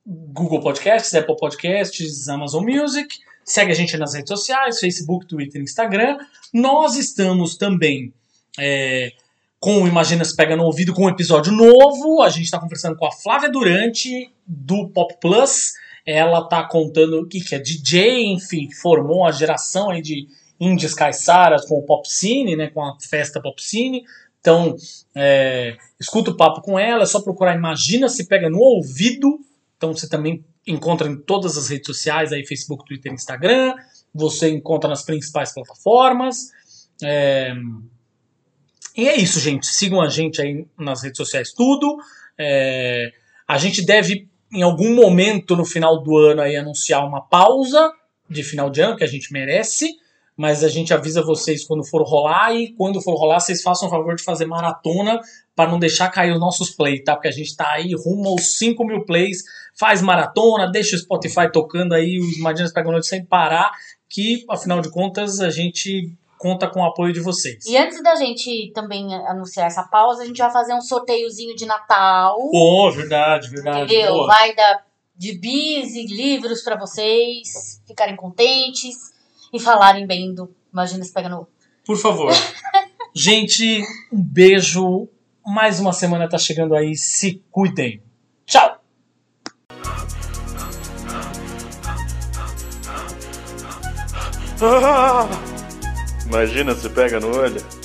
A: Google Podcasts, Apple Podcasts, Amazon Music. Segue a gente nas redes sociais, Facebook, Twitter, Instagram. Nós estamos também é, com o Imagina se Pega no Ouvido com um episódio novo. A gente está conversando com a Flávia Durante, do Pop Plus. Ela tá contando o que, que é DJ, enfim, formou a geração aí de índias caiçaras com o Pop Cine, né, com a festa Pop Cine. Então, é, escuta o papo com ela, é só procurar Imagina se Pega no Ouvido. Então você também encontra em todas as redes sociais, aí Facebook, Twitter, Instagram. Você encontra nas principais plataformas. É, E é isso, gente. Sigam a gente aí nas redes sociais, tudo. É, A gente deve, em algum momento no final do ano, aí, anunciar uma pausa de final de ano, que a gente merece. Mas a gente avisa vocês quando for rolar e quando for rolar, vocês façam o favor de fazer maratona para não deixar cair os nossos plays, tá? Porque a gente tá aí rumo aos 5 mil plays, faz maratona, deixa o Spotify tocando aí os Imagina Pega Noite sem parar, que afinal de contas a gente conta com o apoio de vocês.
B: E antes da gente também anunciar essa pausa, a gente vai fazer um sorteiozinho de Natal.
A: Pô, verdade, verdade.
B: Entendeu?
A: Boa.
B: Vai dar de bis e livros pra vocês ficarem contentes e falarem bem do Imagina se pega no.
A: Por favor. *laughs* gente, um beijo. Mais uma semana tá chegando aí. Se cuidem. Tchau! *laughs*
D: Imagina se pega no olho.